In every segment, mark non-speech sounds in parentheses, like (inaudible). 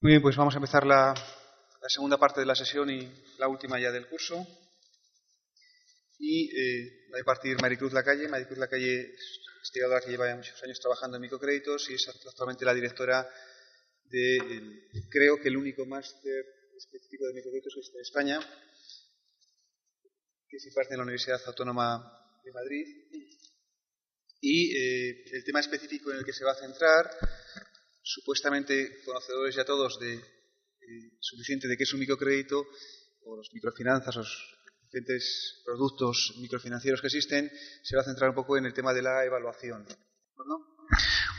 Muy bien, pues vamos a empezar la, segunda parte de la sesión y la última ya del curso. Y eh, va a partir Maricruz Lacalle. Maricruz Lacalle es investigadora que lleva muchos años trabajando en microcréditos y es actualmente la directora de, creo que el único máster específico de microcréditos que existe en España, que se imparte en la Universidad Autónoma de Madrid. Y eh, el tema específico en el que se va a centrar, supuestamente conocedores ya todos de eh, suficiente de qué es un microcrédito, o los microfinanzas, los diferentes productos microfinancieros que existen, se va a centrar un poco en el tema de la evaluación. ¿no?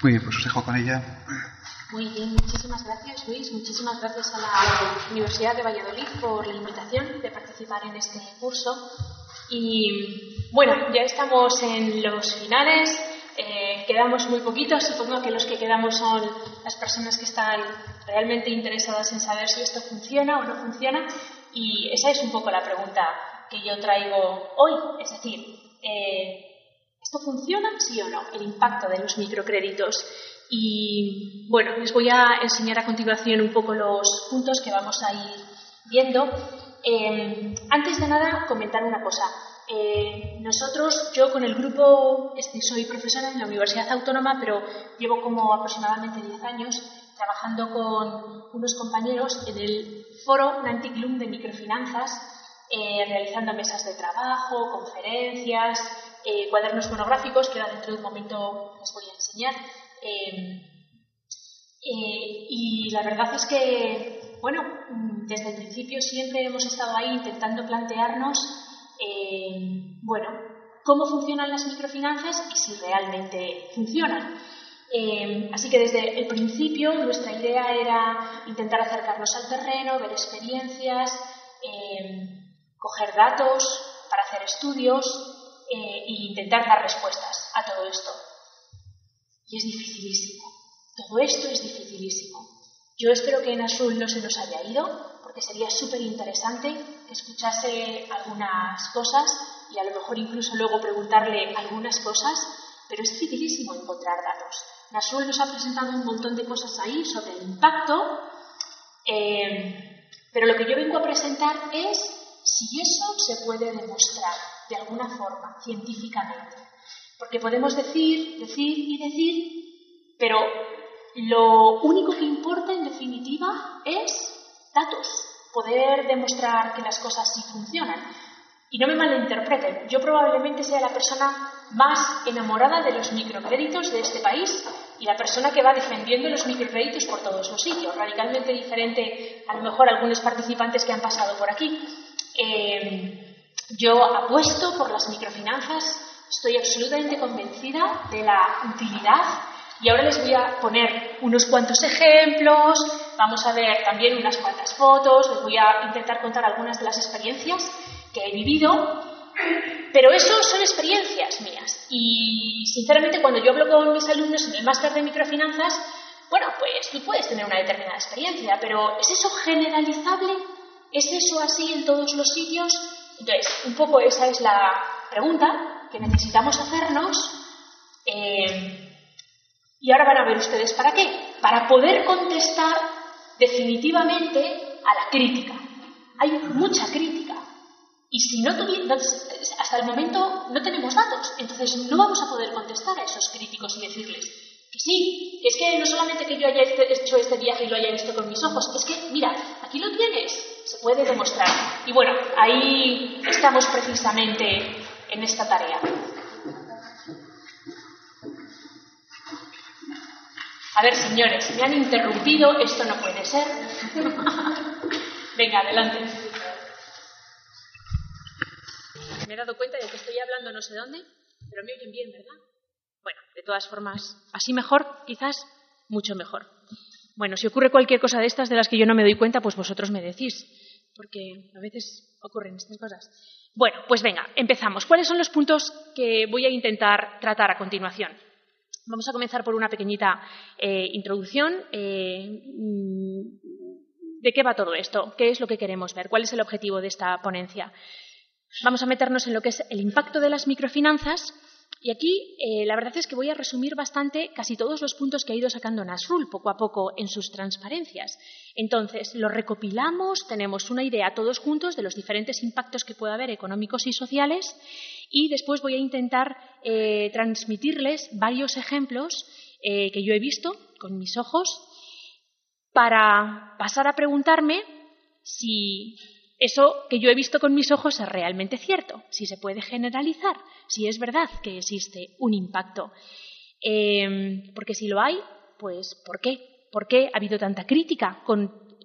Muy bien, pues os dejo con ella. Muy bien, muchísimas gracias Luis, muchísimas gracias a la Universidad de Valladolid por la invitación de participar en este curso. Y bueno, ya estamos en los finales, eh, quedamos muy poquitos, supongo que los que quedamos son las personas que están realmente interesadas en saber si esto funciona o no funciona. Y esa es un poco la pregunta que yo traigo hoy, es decir, eh, ¿esto funciona, sí o no? El impacto de los microcréditos. Y bueno, les voy a enseñar a continuación un poco los puntos que vamos a ir viendo. Eh, antes de nada, comentar una cosa. Eh, nosotros, yo con el grupo, este, soy profesora en la Universidad Autónoma, pero llevo como aproximadamente 10 años trabajando con unos compañeros en el foro Nanticlum de microfinanzas eh, realizando mesas de trabajo, conferencias, eh, cuadernos monográficos, que ahora dentro de un momento les voy a enseñar. Y la verdad es que, bueno, desde el principio siempre hemos estado ahí intentando plantearnos, bueno, cómo funcionan las microfinanzas y si realmente funcionan. así que desde el principio nuestra idea era intentar acercarnos al terreno, ver experiencias, coger datos para hacer estudios eh, e intentar dar respuestas a todo esto. Y es dificilísimo. Todo esto es dificilísimo. Yo espero que en azul no se nos haya ido, porque sería súper interesante escuchase algunas cosas y a lo mejor incluso luego preguntarle algunas cosas, pero es dificilísimo encontrar datos. Nasul nos ha presentado un montón de cosas ahí sobre el impacto, eh, pero lo que yo vengo a presentar es si eso se puede demostrar de alguna forma, científicamente. Porque podemos decir, decir y decir, pero lo único que importa en definitiva es datos, poder demostrar que las cosas sí funcionan. Y no me malinterpreten, yo probablemente sea la persona más enamorada de los microcréditos de este país y la persona que va defendiendo los microcréditos por todos los sitios, radicalmente diferente a lo mejor a algunos participantes que han pasado por aquí. Eh, yo apuesto por las microfinanzas, estoy absolutamente convencida de la utilidad y ahora les voy a poner unos cuantos ejemplos, vamos a ver también unas cuantas fotos, les voy a intentar contar algunas de las experiencias que he vivido, pero eso son experiencias mías y sinceramente cuando yo hablo con mis alumnos en el máster de microfinanzas, bueno, pues tú puedes tener una determinada experiencia, pero ¿es eso generalizable? ¿Es eso así en todos los sitios? Entonces, un poco esa es la pregunta que necesitamos hacernos. Eh, y ahora van a ver ustedes para qué. Para poder contestar definitivamente a la crítica. Hay mucha crítica. Y si no tuviéramos, hasta el momento no tenemos datos, entonces no vamos a poder contestar a esos críticos y decirles que sí, es que no solamente que yo haya hecho este viaje y lo haya visto con mis ojos, es que, mira, aquí lo tienes, se puede demostrar. Y bueno, ahí estamos precisamente en esta tarea. A ver, señores, me han interrumpido, esto no puede ser. (laughs) Venga, adelante. Me he dado cuenta de que estoy hablando no sé dónde, pero me oyen bien, ¿verdad? Bueno, de todas formas, así mejor, quizás mucho mejor. Bueno, si ocurre cualquier cosa de estas de las que yo no me doy cuenta, pues vosotros me decís, porque a veces ocurren estas cosas. Bueno, pues venga, empezamos. ¿Cuáles son los puntos que voy a intentar tratar a continuación? Vamos a comenzar por una pequeñita eh, introducción. Eh, ¿De qué va todo esto? ¿Qué es lo que queremos ver? ¿Cuál es el objetivo de esta ponencia? Vamos a meternos en lo que es el impacto de las microfinanzas Y aquí eh, la verdad es que voy a resumir bastante casi todos los puntos que ha ido sacando Nasrul poco a poco en sus transparencias. Entonces, lo recopilamos, tenemos una idea todos juntos de los diferentes impactos que puede haber económicos y sociales y después voy a intentar eh, transmitirles varios ejemplos eh, que yo he visto con mis ojos para pasar a preguntarme si eso que yo he visto con mis ojos es realmente cierto, si se puede generalizar, si es verdad que existe un impacto. Em, porque si lo hay, pues ¿por qué? ¿Por qué ha habido tanta crítica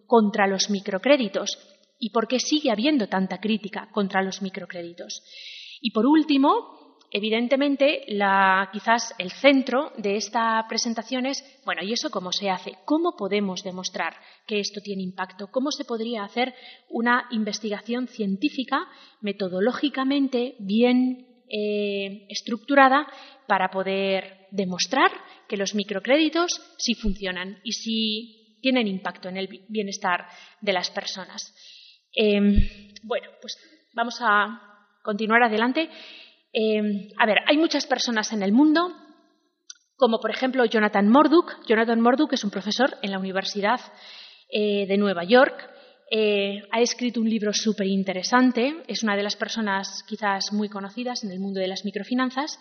contra los microcréditos? ¿Y por qué sigue habiendo tanta crítica contra los microcréditos? Y por último, Evidentemente, quizás el centro de esta presentación es, bueno, ¿y eso cómo se hace? ¿Cómo podemos demostrar que esto tiene impacto? ¿Cómo se podría hacer una investigación científica, metodológicamente bien eh, estructurada, para poder demostrar que los microcréditos sí funcionan y sí tienen impacto en el bienestar de las personas? Em, bueno, pues vamos a continuar adelante. Em, a ver, hay muchas personas en el mundo, como por ejemplo Jonathan Morduk. Jonathan Morduk es un profesor en la Universidad eh, de Nueva York. Eh, ha escrito un libro súper interesante. Es una de las personas quizás muy conocidas en el mundo de las microfinanzas.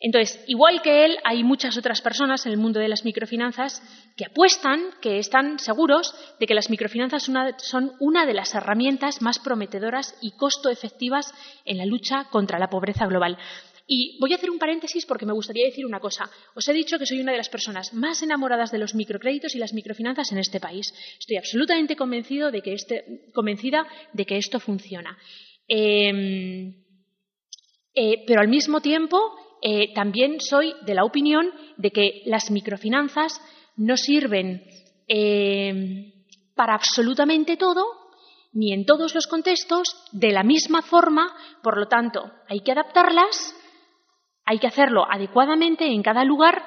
Entonces, igual que él, hay muchas otras personas en el mundo de las microfinanzas que apuestan, que están seguros de que las microfinanzas son una de las herramientas más prometedoras y costo efectivas en la lucha contra la pobreza global. Y voy a hacer un paréntesis porque me gustaría decir una cosa. Os he dicho que soy una de las personas más enamoradas de los microcréditos y las microfinanzas en este país. Estoy absolutamente convencido de que este, convencida de que esto funciona. Em, eh, pero al mismo tiempo eh, también soy de la opinión de que las microfinanzas no sirven eh, para absolutamente todo, ni en todos los contextos, de la misma forma, por lo tanto, hay que adaptarlas, hay que hacerlo adecuadamente en cada lugar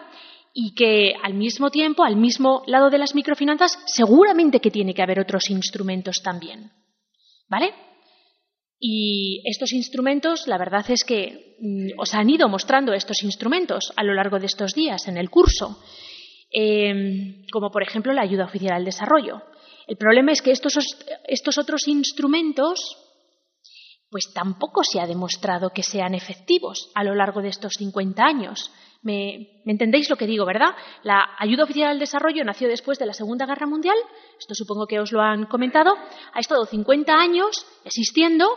y que al mismo tiempo, al mismo lado de las microfinanzas, seguramente que tiene que haber otros instrumentos también. ¿Vale? Y estos instrumentos, la verdad es que mm, os han ido mostrando estos instrumentos a lo largo de estos días en el curso, em, como por ejemplo la ayuda oficial al desarrollo. El problema es que estos, otros instrumentos, pues tampoco se ha demostrado que sean efectivos a lo largo de estos 50 años. ¿Me, ¿Me, entendéis lo que digo, verdad? La ayuda oficial al desarrollo nació después de la Segunda Guerra Mundial, esto supongo que os lo han comentado, ha estado 50 años existiendo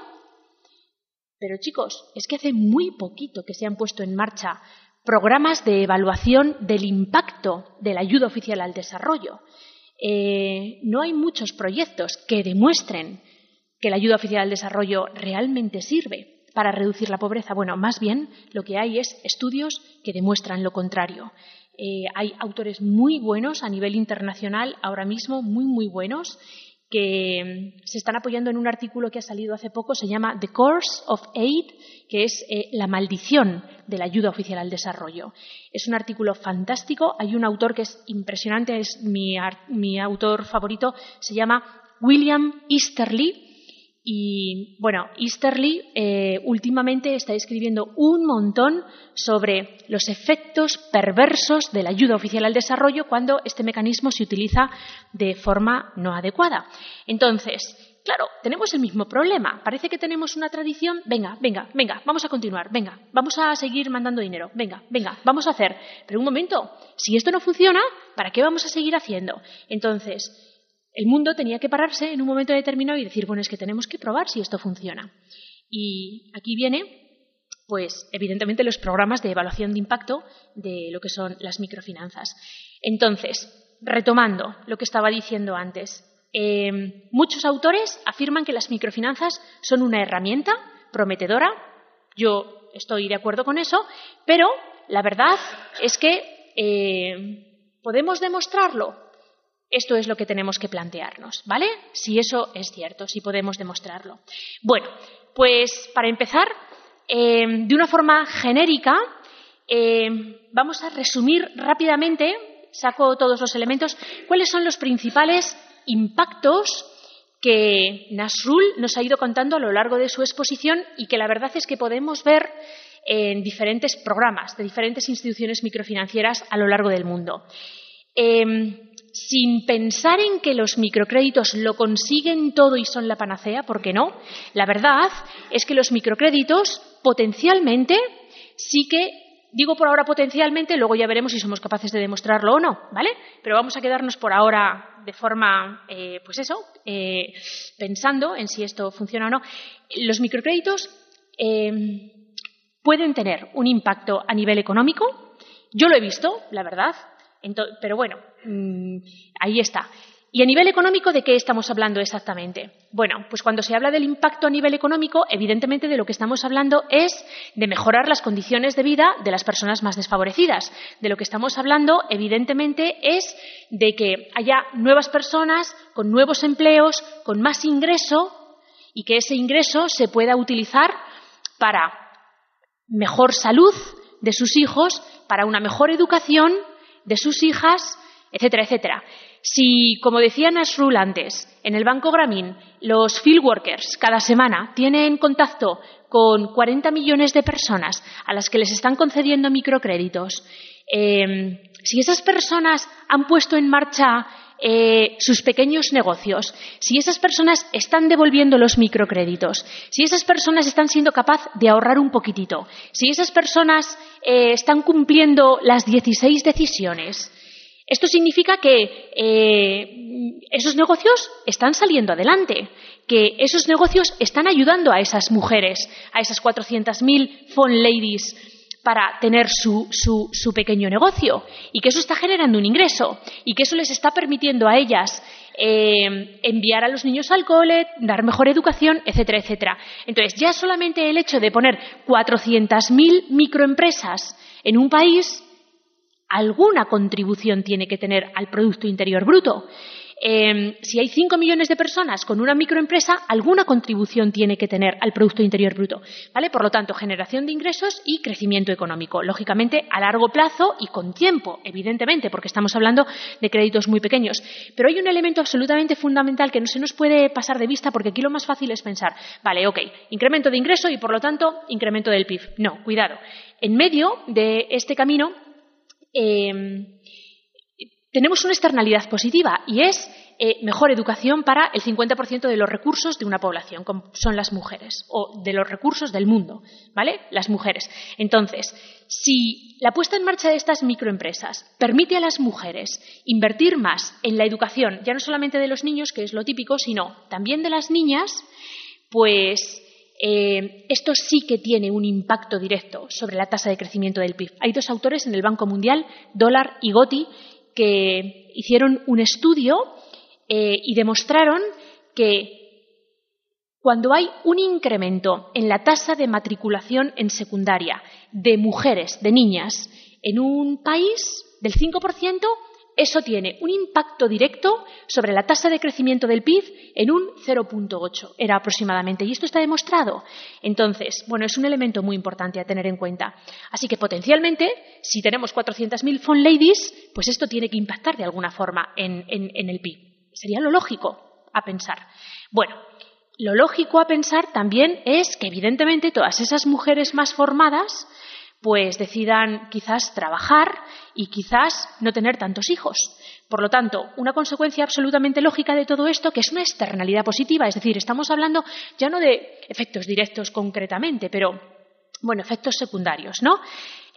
pero chicos, es que hace muy poquito que se han puesto en marcha programas de evaluación del impacto de la ayuda oficial al desarrollo. Eh, no hay muchos proyectos que demuestren que la ayuda oficial al desarrollo realmente sirve para reducir la pobreza. Bueno, más bien lo que hay es estudios que demuestran lo contrario. Eh, hay autores muy buenos a nivel internacional ahora mismo, muy, muy buenos, que se están apoyando en un artículo que ha salido hace poco, se llama The Course of Aid, que es eh, la maldición de la ayuda oficial al desarrollo. Es un artículo fantástico, hay un autor que es impresionante, es mi, mi autor favorito, se llama William Easterly, y bueno, Easterly eh, últimamente está escribiendo un montón sobre los efectos perversos de la ayuda oficial al desarrollo cuando este mecanismo se utiliza de forma no adecuada. Entonces, claro, tenemos el mismo problema. Parece que tenemos una tradición, venga, venga, venga, vamos a continuar, venga, vamos a seguir mandando dinero, venga, venga, vamos a hacer. Pero un momento, si esto no funciona, ¿para qué vamos a seguir haciendo? Entonces, el mundo tenía que pararse en un momento determinado y decir, bueno, es que tenemos que probar si esto funciona. Y aquí viene, pues, evidentemente los programas de evaluación de impacto de lo que son las microfinanzas. Entonces, retomando lo que estaba diciendo antes, em, muchos autores afirman que las microfinanzas son una herramienta prometedora. Yo estoy de acuerdo con eso, pero la verdad es que eh, podemos demostrarlo esto es lo que tenemos que plantearnos, ¿vale? Si eso es cierto, si podemos demostrarlo. Bueno, pues para empezar, eh, de una forma genérica, eh, vamos a resumir rápidamente, saco todos los elementos, cuáles son los principales impactos que Nasrul nos ha ido contando a lo largo de su exposición y que la verdad es que podemos ver en diferentes programas de diferentes instituciones microfinancieras a lo largo del mundo. Em, sin pensar en que los microcréditos lo consiguen todo y son la panacea, ¿por qué no? La verdad es que los microcréditos potencialmente sí que digo por ahora potencialmente, luego ya veremos si somos capaces de demostrarlo o no, ¿vale? Pero vamos a quedarnos por ahora de forma, eh, pues eso, eh, pensando en si esto funciona o no. Los microcréditos em, pueden tener un impacto a nivel económico. Yo lo he visto, la verdad, pero bueno, mm, ahí está. ¿Y a nivel económico de qué estamos hablando exactamente? Bueno, pues cuando se habla del impacto a nivel económico, evidentemente de lo que estamos hablando es de mejorar las condiciones de vida de las personas más desfavorecidas. De lo que estamos hablando, evidentemente, es de que haya nuevas personas con nuevos empleos, con más ingreso y que ese ingreso se pueda utilizar para mejor salud de sus hijos, para una mejor educación de sus hijas, etcétera, etcétera. Si, como decía Nasrul antes, en el Banco Gramín los field workers cada semana tienen contacto con 40 millones de personas a las que les están concediendo microcréditos, em, si esas personas han puesto en marcha eh, sus pequeños negocios, si esas personas están devolviendo los microcréditos, si esas personas están siendo capaces de ahorrar un poquitito, si esas personas eh, están cumpliendo las 16 decisiones, esto significa que eh, esos negocios están saliendo adelante, que esos negocios están ayudando a esas mujeres, a esas 400.000 phone ladies para tener su, pequeño negocio y que eso está generando un ingreso y que eso les está permitiendo a ellas eh, enviar a los niños al cole, dar mejor educación, etcétera, etcétera. Entonces, ya solamente el hecho de poner 400.000 microempresas en un país, alguna contribución tiene que tener al Producto Interior Bruto. Em, si hay 5 millones de personas con una microempresa, alguna contribución tiene que tener al Producto Interior Bruto. ¿vale? Por lo tanto, generación de ingresos y crecimiento económico. Lógicamente, a largo plazo y con tiempo, evidentemente, porque estamos hablando de créditos muy pequeños. Pero hay un elemento absolutamente fundamental que no se nos puede pasar de vista porque aquí lo más fácil es pensar, vale, ok, incremento de ingreso y, por lo tanto, incremento del PIB. No, cuidado. En medio de este camino, em, tenemos una externalidad positiva y es eh, mejor educación para el 50% de los recursos de una población, como son las mujeres, o de los recursos del mundo, ¿vale? Las mujeres. Entonces, si la puesta en marcha de estas microempresas permite a las mujeres invertir más en la educación, ya no solamente de los niños, que es lo típico, sino también de las niñas, pues eh, esto sí que tiene un impacto directo sobre la tasa de crecimiento del PIB. Hay dos autores en el Banco Mundial, Dollar y Gotti, que hicieron un estudio eh, y demostraron que cuando hay un incremento en la tasa de matriculación en secundaria de mujeres, de niñas, en un país del 5%, eso tiene un impacto directo sobre la tasa de crecimiento del PIB en un 0.8, era aproximadamente. Y esto está demostrado. Entonces, bueno, es un elemento muy importante a tener en cuenta. Así que potencialmente, si tenemos 400.000 phone ladies, pues esto tiene que impactar de alguna forma en, en el PIB. Sería lo lógico a pensar. Bueno, lo lógico a pensar también es que, evidentemente, todas esas mujeres más formadas pues decidan quizás trabajar y quizás no tener tantos hijos. Por lo tanto, una consecuencia absolutamente lógica de todo esto, que es una externalidad positiva, es decir, estamos hablando ya no de efectos directos concretamente, pero, bueno, efectos secundarios, ¿no?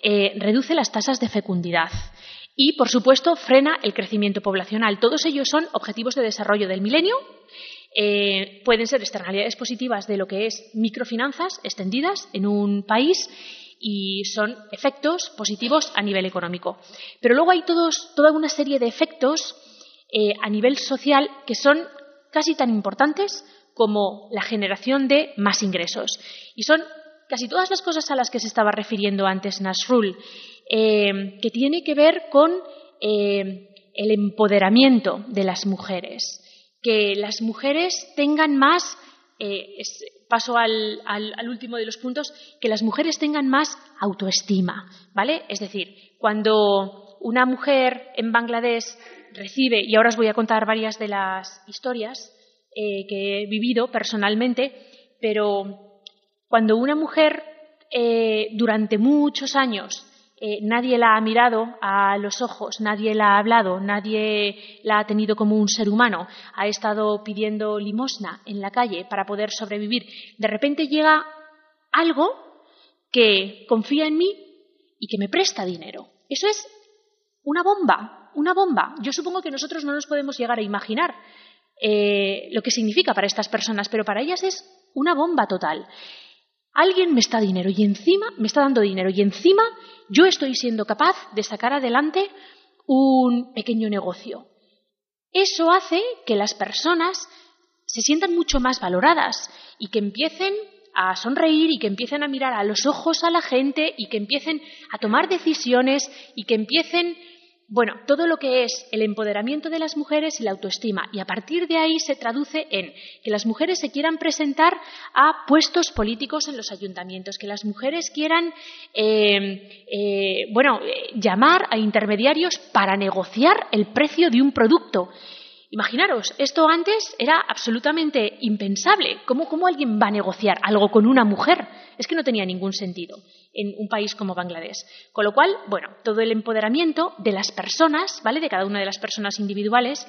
Eh, reduce las tasas de fecundidad y, por supuesto, frena el crecimiento poblacional. Todos ellos son objetivos de desarrollo del milenio. Eh, pueden ser externalidades positivas de lo que es microfinanzas extendidas en un país y son efectos positivos a nivel económico. Pero luego hay toda una serie de efectos eh, a nivel social que son casi tan importantes como la generación de más ingresos. Y son casi todas las cosas a las que se estaba refiriendo antes Nasrul, eh, que tiene que ver con eh, el empoderamiento de las mujeres, que las mujeres tengan más paso al, último de los puntos, que las mujeres tengan más autoestima, ¿vale? Es decir, cuando una mujer en Bangladesh recibe, y ahora os voy a contar varias de las historias eh, que he vivido personalmente, pero cuando una mujer eh, durante muchos años eh, nadie la ha mirado a los ojos, nadie la ha hablado, nadie la ha tenido como un ser humano, ha estado pidiendo limosna en la calle para poder sobrevivir. De repente llega algo que confía en mí y que me presta dinero. Eso es una bomba, una bomba. Yo supongo que nosotros no nos podemos llegar a imaginar eh, lo que significa para estas personas, pero para ellas es una bomba total. Alguien me está dinero y encima me está dando dinero y encima yo estoy siendo capaz de sacar adelante un pequeño negocio. Eso hace que las personas se sientan mucho más valoradas y que empiecen a sonreír y que empiecen a mirar a los ojos a la gente y que empiecen a tomar decisiones y que empiecen bueno, todo lo que es el empoderamiento de las mujeres y la autoestima. Y a partir de ahí se traduce en que las mujeres se quieran presentar a puestos políticos en los ayuntamientos, que las mujeres quieran, eh, eh, bueno, eh, llamar a intermediarios para negociar el precio de un producto. Imaginaros, esto antes era absolutamente impensable. ¿Cómo, ¿Cómo, alguien va a negociar algo con una mujer? Es que no tenía ningún sentido en un país como Bangladesh. Con lo cual, bueno, todo el empoderamiento de las personas, ¿vale? De cada una de las personas individuales,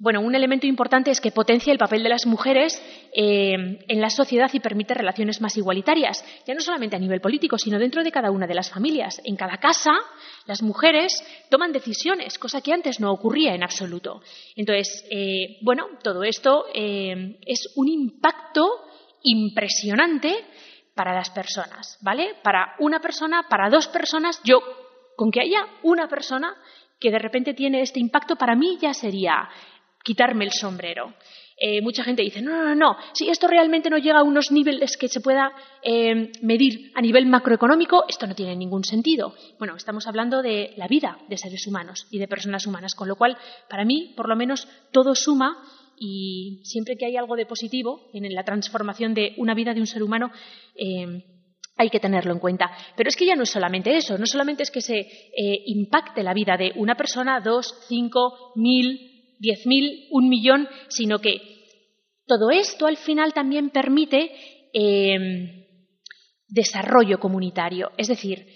bueno, un elemento importante es que potencia el papel de las mujeres eh, en la sociedad y permite relaciones más igualitarias, ya no solamente a nivel político, sino dentro de cada una de las familias. En cada casa, las mujeres toman decisiones, cosa que antes no ocurría en absoluto. Entonces, eh, bueno, todo esto eh, es un impacto impresionante para las personas, ¿vale? Para una persona, para dos personas, yo, con que haya una persona que de repente tiene este impacto, para mí ya sería quitarme el sombrero. Eh, mucha gente dice, no, no, no, si esto realmente no llega a unos niveles que se pueda eh, medir a nivel macroeconómico, esto no tiene ningún sentido. Bueno, estamos hablando de la vida de seres humanos y de personas humanas, con lo cual, para mí, por lo menos, todo suma y siempre que hay algo de positivo en la transformación de una vida de un ser humano, eh, hay que tenerlo en cuenta. Pero es que ya no es solamente eso, no solamente es que se impacte la vida de una persona, dos, cinco, mil, 10.000, un millón, sino que todo esto al final también permite em, desarrollo comunitario, es decir,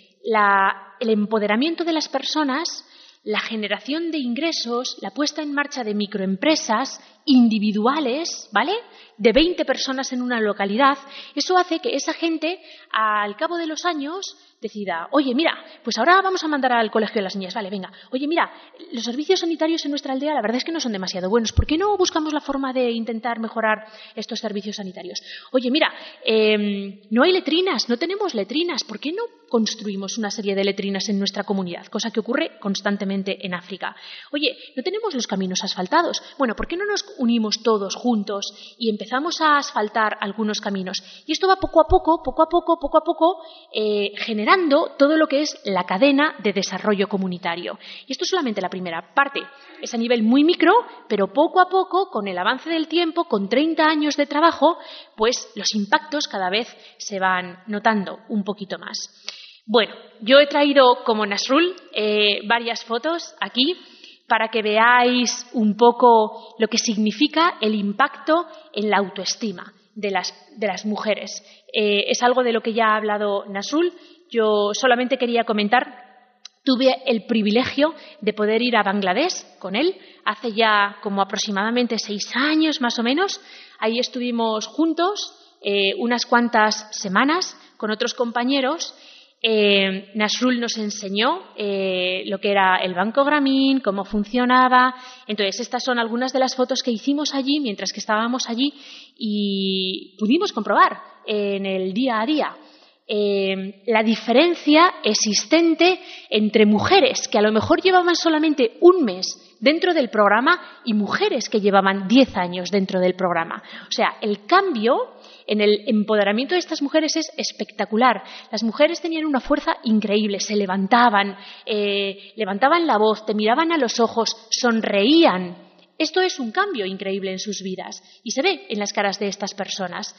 el empoderamiento de las personas, la generación de ingresos, la puesta en marcha de microempresas individuales, ¿vale? De 20 personas en una localidad, eso hace que esa gente, al cabo de los años, decida, oye, mira, pues ahora vamos a mandar al colegio de las niñas, vale, venga, oye, mira, los servicios sanitarios en nuestra aldea la verdad es que no son demasiado buenos, ¿por qué no buscamos la forma de intentar mejorar estos servicios sanitarios? Oye, mira, em, no hay letrinas, no tenemos letrinas, ¿por qué no construimos una serie de letrinas en nuestra comunidad? Cosa que ocurre constantemente en África. Oye, no tenemos los caminos asfaltados, bueno, ¿por qué no nos unimos todos juntos y empezamos a asfaltar algunos caminos? Y esto va poco a poco, poco a poco, poco a poco, eh, generando todo lo que es la cadena de desarrollo comunitario. Y esto es solamente la primera parte. Es a nivel muy micro, pero poco a poco, con el avance del tiempo, con 30 años de trabajo, pues los impactos cada vez se van notando un poquito más. Bueno, yo he traído como Nasrul eh, varias fotos aquí para que veáis un poco lo que significa el impacto en la autoestima de las, de las mujeres. Eh, es algo de lo que ya ha hablado Nasrul yo solamente quería comentar Tuve el privilegio de poder ir a Bangladesh con él hace ya como aproximadamente seis años más o menos. Ahí estuvimos juntos eh, unas cuantas semanas con otros compañeros. Eh, Nasrul nos enseñó eh, lo que era el Banco Grameen, cómo funcionaba. Entonces, estas son algunas de las fotos que hicimos allí mientras que estábamos allí y pudimos comprobar en el día a día eh, la diferencia existente entre mujeres que a lo mejor llevaban solamente un mes dentro del programa y mujeres que llevaban diez años dentro del programa. O sea, el cambio en el empoderamiento de estas mujeres es espectacular. Las mujeres tenían una fuerza increíble, se levantaban, eh, levantaban la voz, te miraban a los ojos, sonreían Esto es un cambio increíble en sus vidas y se ve en las caras de estas personas.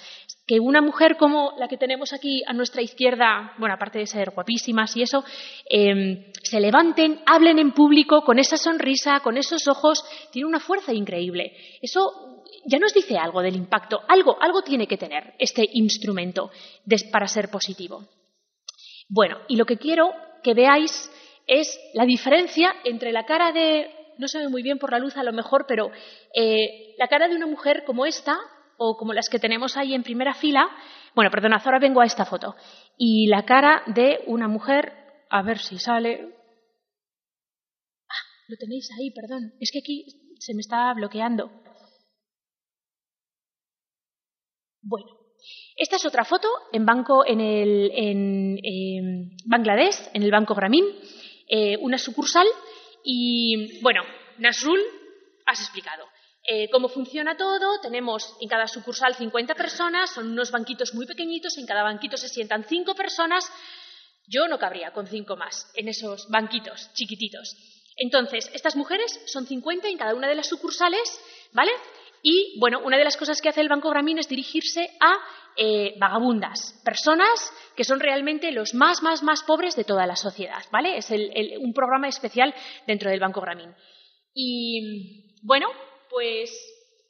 Que una mujer como la que tenemos aquí a nuestra izquierda, bueno, aparte de ser guapísimas y eso, em, se levanten, hablen en público con esa sonrisa, con esos ojos, tiene una fuerza increíble. Eso ya nos dice algo del impacto, algo, algo tiene que tener este instrumento para ser positivo. Bueno, y lo que quiero que veáis es la diferencia entre la cara de, no se ve muy bien por la luz a lo mejor, pero eh, la cara de una mujer como esta, o como las que tenemos ahí en primera fila, bueno, perdonad, ahora vengo a esta foto, y la cara de una mujer, a ver si sale. Ah, lo tenéis ahí, perdón, es que aquí se me está bloqueando. Bueno, esta es otra foto en banco en, el, en Bangladesh, en el Banco Grameen, eh, una sucursal. Y bueno, Nasrul, has explicado. Eh, cómo funciona todo. Tenemos en cada sucursal 50 personas, son unos banquitos muy pequeñitos, en cada banquito se sientan cinco personas. Yo no cabría con cinco más en esos banquitos chiquititos. Entonces, estas mujeres son 50 en cada una de las sucursales, ¿vale? Y, bueno, una de las cosas que hace el Banco Grameen es dirigirse a eh, vagabundas, personas que son realmente los más, más, más pobres de toda la sociedad, ¿vale? Es un programa especial dentro del Banco Grameen. Y, bueno, pues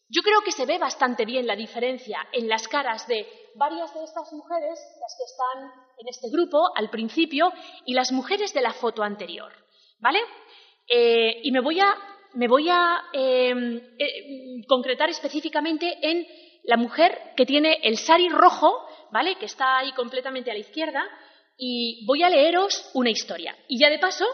yo creo que se ve bastante bien la diferencia en las caras de varias de estas mujeres, las que están en este grupo al principio, y las mujeres de la foto anterior, ¿vale? Eh, y me voy a me voy a em, eh, concretar específicamente en la mujer que tiene el sari rojo, ¿vale? Que está ahí completamente a la izquierda, y voy a leeros una historia. Y ya de paso,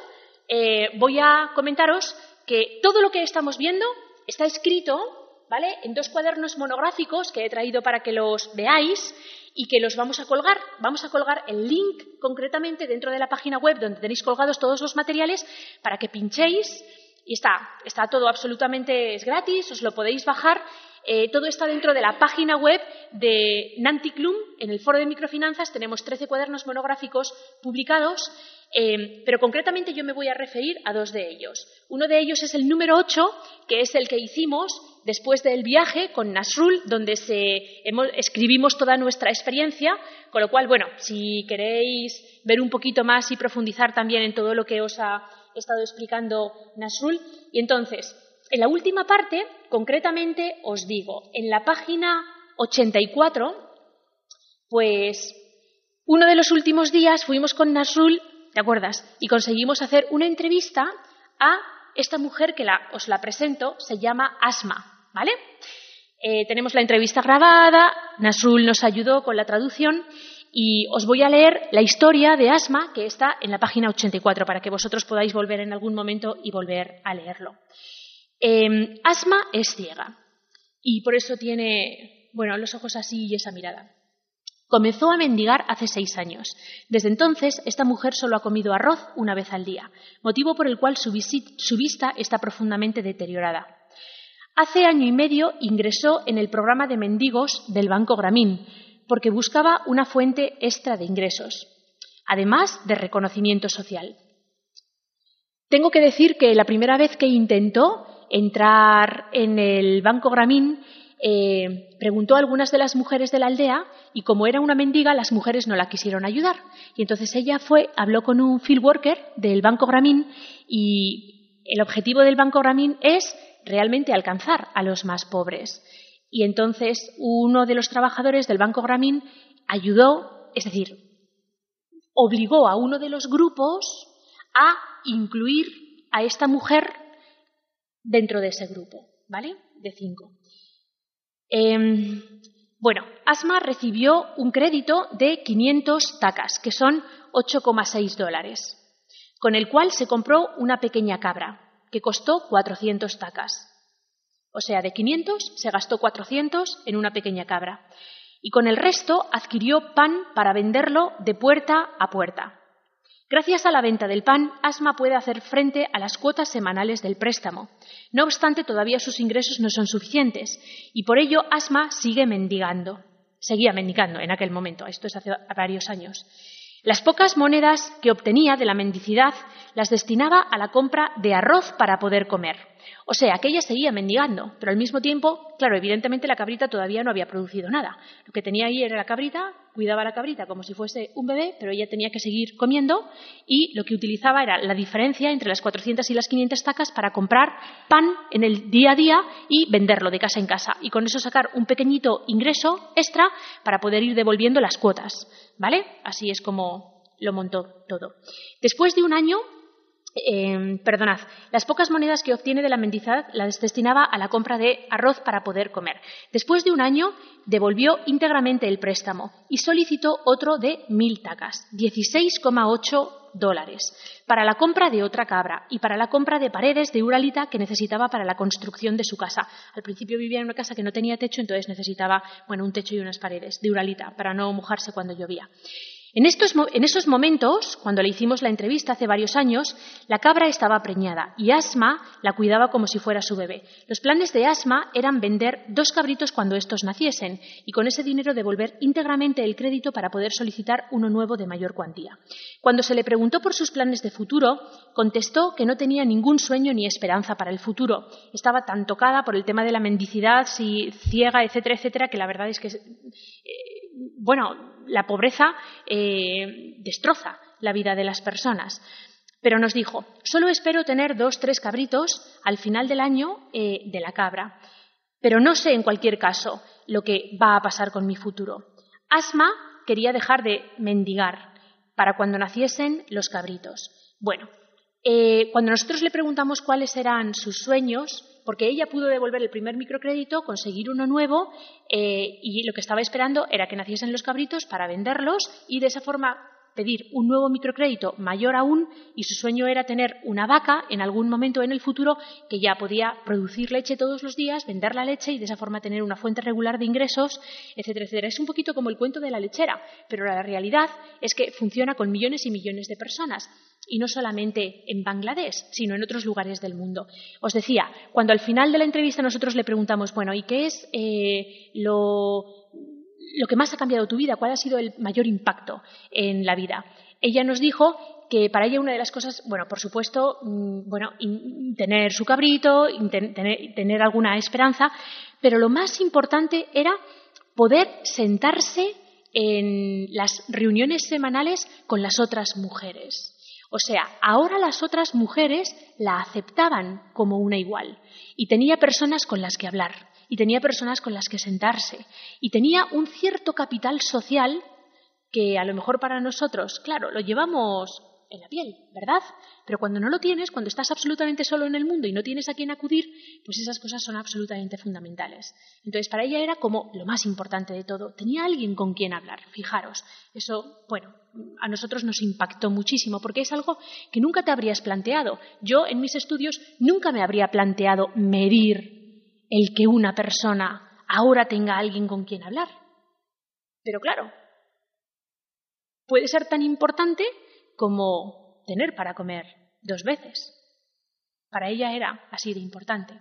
eh, voy a comentaros que todo lo que estamos viendo está escrito, ¿vale? En dos cuadernos monográficos que he traído para que los veáis y que los vamos a colgar. Vamos a colgar el link concretamente dentro de la página web donde tenéis colgados todos los materiales para que pinchéis y está, está todo absolutamente, es gratis, os lo podéis bajar. Eh, todo está dentro de la página web de Nanti Klum. En el foro de microfinanzas tenemos 13 cuadernos monográficos publicados, eh, pero concretamente yo me voy a referir a dos de ellos. Uno de ellos es el número 8, que es el que hicimos después del viaje con Nasrul, donde escribimos toda nuestra experiencia, con lo cual, bueno, si queréis ver un poquito más y profundizar también en todo lo que os ha he estado explicando Nasrul. Y entonces, en la última parte, concretamente, os digo, en la página 84, pues uno de los últimos días fuimos con Nasrul, ¿te acuerdas? Y conseguimos hacer una entrevista a esta mujer que os la presento, se llama Asma, ¿vale? Eh, tenemos la entrevista grabada, Nasrul nos ayudó con la traducción y os voy a leer la historia de Asma que está en la página 84 para que vosotros podáis volver en algún momento y volver a leerlo. Em, Asma es ciega y por eso tiene, bueno, los ojos así y esa mirada. Comenzó a mendigar hace seis años. Desde entonces, esta mujer solo ha comido arroz una vez al día, motivo por el cual su, su vista está profundamente deteriorada. Hace año y medio ingresó en el programa de mendigos del Banco Gramín, porque buscaba una fuente extra de ingresos, además de reconocimiento social. Tengo que decir que la primera vez que intentó entrar en el Banco Gramín, eh, preguntó a algunas de las mujeres de la aldea y como era una mendiga, las mujeres no la quisieron ayudar. Y entonces ella fue, habló con un field worker del Banco Gramín y el objetivo del Banco Gramín es realmente alcanzar a los más pobres. Y entonces uno de los trabajadores del Banco Gramín ayudó, es decir, obligó a uno de los grupos a incluir a esta mujer dentro de ese grupo, ¿vale? De cinco. Em, bueno, Asma recibió un crédito de 500 tacas, que son 8,6 dólares, con el cual se compró una pequeña cabra, que costó 400 tacas. O sea, de 500 se gastó 400 en una pequeña cabra. Y con el resto adquirió pan para venderlo de puerta a puerta. Gracias a la venta del pan, Asma puede hacer frente a las cuotas semanales del préstamo. No obstante, todavía sus ingresos no son suficientes y por ello Asma sigue mendigando. Seguía mendigando en aquel momento, esto es hace varios años. Las pocas monedas que obtenía de la mendicidad las destinaba a la compra de arroz para poder comer. O sea, que ella seguía mendigando, pero al mismo tiempo, claro, evidentemente la cabrita todavía no había producido nada. Lo que tenía ahí era la cabrita, cuidaba a la cabrita como si fuese un bebé, pero ella tenía que seguir comiendo y lo que utilizaba era la diferencia entre las 400 y las 500 tacas para comprar pan en el día a día y venderlo de casa en casa y con eso sacar un pequeñito ingreso extra para poder ir devolviendo las cuotas, ¿vale? Así es como lo montó todo. Después de un año eh, perdonad, las pocas monedas que obtiene de la mendicidad las destinaba a la compra de arroz para poder comer. Después de un año, devolvió íntegramente el préstamo y solicitó otro de mil tacas, 16,8 dólares, para la compra de otra cabra y para la compra de paredes de uralita que necesitaba para la construcción de su casa. Al principio vivía en una casa que no tenía techo, entonces necesitaba, bueno, un techo y unas paredes de uralita para no mojarse cuando llovía. En, esos momentos, cuando le hicimos la entrevista hace varios años, la cabra estaba preñada y Asma la cuidaba como si fuera su bebé. Los planes de Asma eran vender dos cabritos cuando estos naciesen y con ese dinero devolver íntegramente el crédito para poder solicitar uno nuevo de mayor cuantía. Cuando se le preguntó por sus planes de futuro, contestó que no tenía ningún sueño ni esperanza para el futuro. Estaba tan tocada por el tema de la mendicidad, si ciega, etcétera, etcétera, que la verdad es que, eh, bueno, la pobreza eh, destroza la vida de las personas. Pero nos dijo, solo espero tener dos, tres cabritos al final del año eh, de la cabra. Pero no sé en cualquier caso lo que va a pasar con mi futuro. Asma quería dejar de mendigar para cuando naciesen los cabritos. Bueno, eh, cuando nosotros le preguntamos cuáles eran sus sueños, porque ella pudo devolver el primer microcrédito, conseguir uno nuevo eh, y lo que estaba esperando era que naciesen los cabritos para venderlos y de esa forma pedir un nuevo microcrédito mayor aún y su sueño era tener una vaca en algún momento en el futuro que ya podía producir leche todos los días, vender la leche y de esa forma tener una fuente regular de ingresos, etcétera, etcétera. Es un poquito como el cuento de la lechera, pero la realidad es que funciona con millones y millones de personas y no solamente en Bangladesh, sino en otros lugares del mundo. Os decía, cuando al final de la entrevista nosotros le preguntamos, bueno, ¿y qué es eh, lo, lo que más ha cambiado tu vida? ¿Cuál ha sido el mayor impacto en la vida? Ella nos dijo que para ella una de las cosas, bueno, por supuesto, mm, bueno, tener su cabrito, tener alguna esperanza, pero lo más importante era poder sentarse en las reuniones semanales con las otras mujeres. O sea, ahora las otras mujeres la aceptaban como una igual y tenía personas con las que hablar y tenía personas con las que sentarse y tenía un cierto capital social que a lo mejor para nosotros, claro, lo llevamos en la piel, ¿verdad? Pero cuando no lo tienes, cuando estás absolutamente solo en el mundo y no tienes a quién acudir, pues esas cosas son absolutamente fundamentales. Entonces, para ella era como lo más importante de todo. Tenía alguien con quien hablar, fijaros. Eso, bueno, a nosotros nos impactó muchísimo porque es algo que nunca te habrías planteado. Yo, en mis estudios, nunca me habría planteado medir el que una persona ahora tenga alguien con quien hablar. Pero claro, puede ser tan importante como tener para comer dos veces. Para ella era así de importante.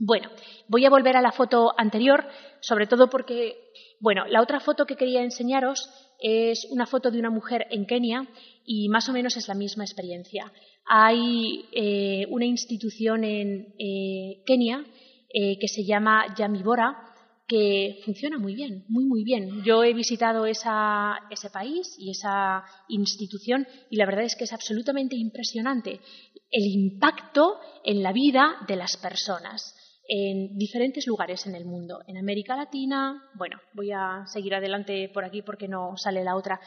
Bueno, voy a volver a la foto anterior, sobre todo porque, bueno, la otra foto que quería enseñaros es una foto de una mujer en Kenia y más o menos es la misma experiencia. Hay eh, una institución en eh, Kenia eh, que se llama Yamibora que funciona muy bien, muy, muy bien. Yo he visitado ese país y esa institución y la verdad es que es absolutamente impresionante el impacto en la vida de las personas en diferentes lugares en el mundo. En América Latina, bueno, voy a seguir adelante por aquí porque no sale la otra.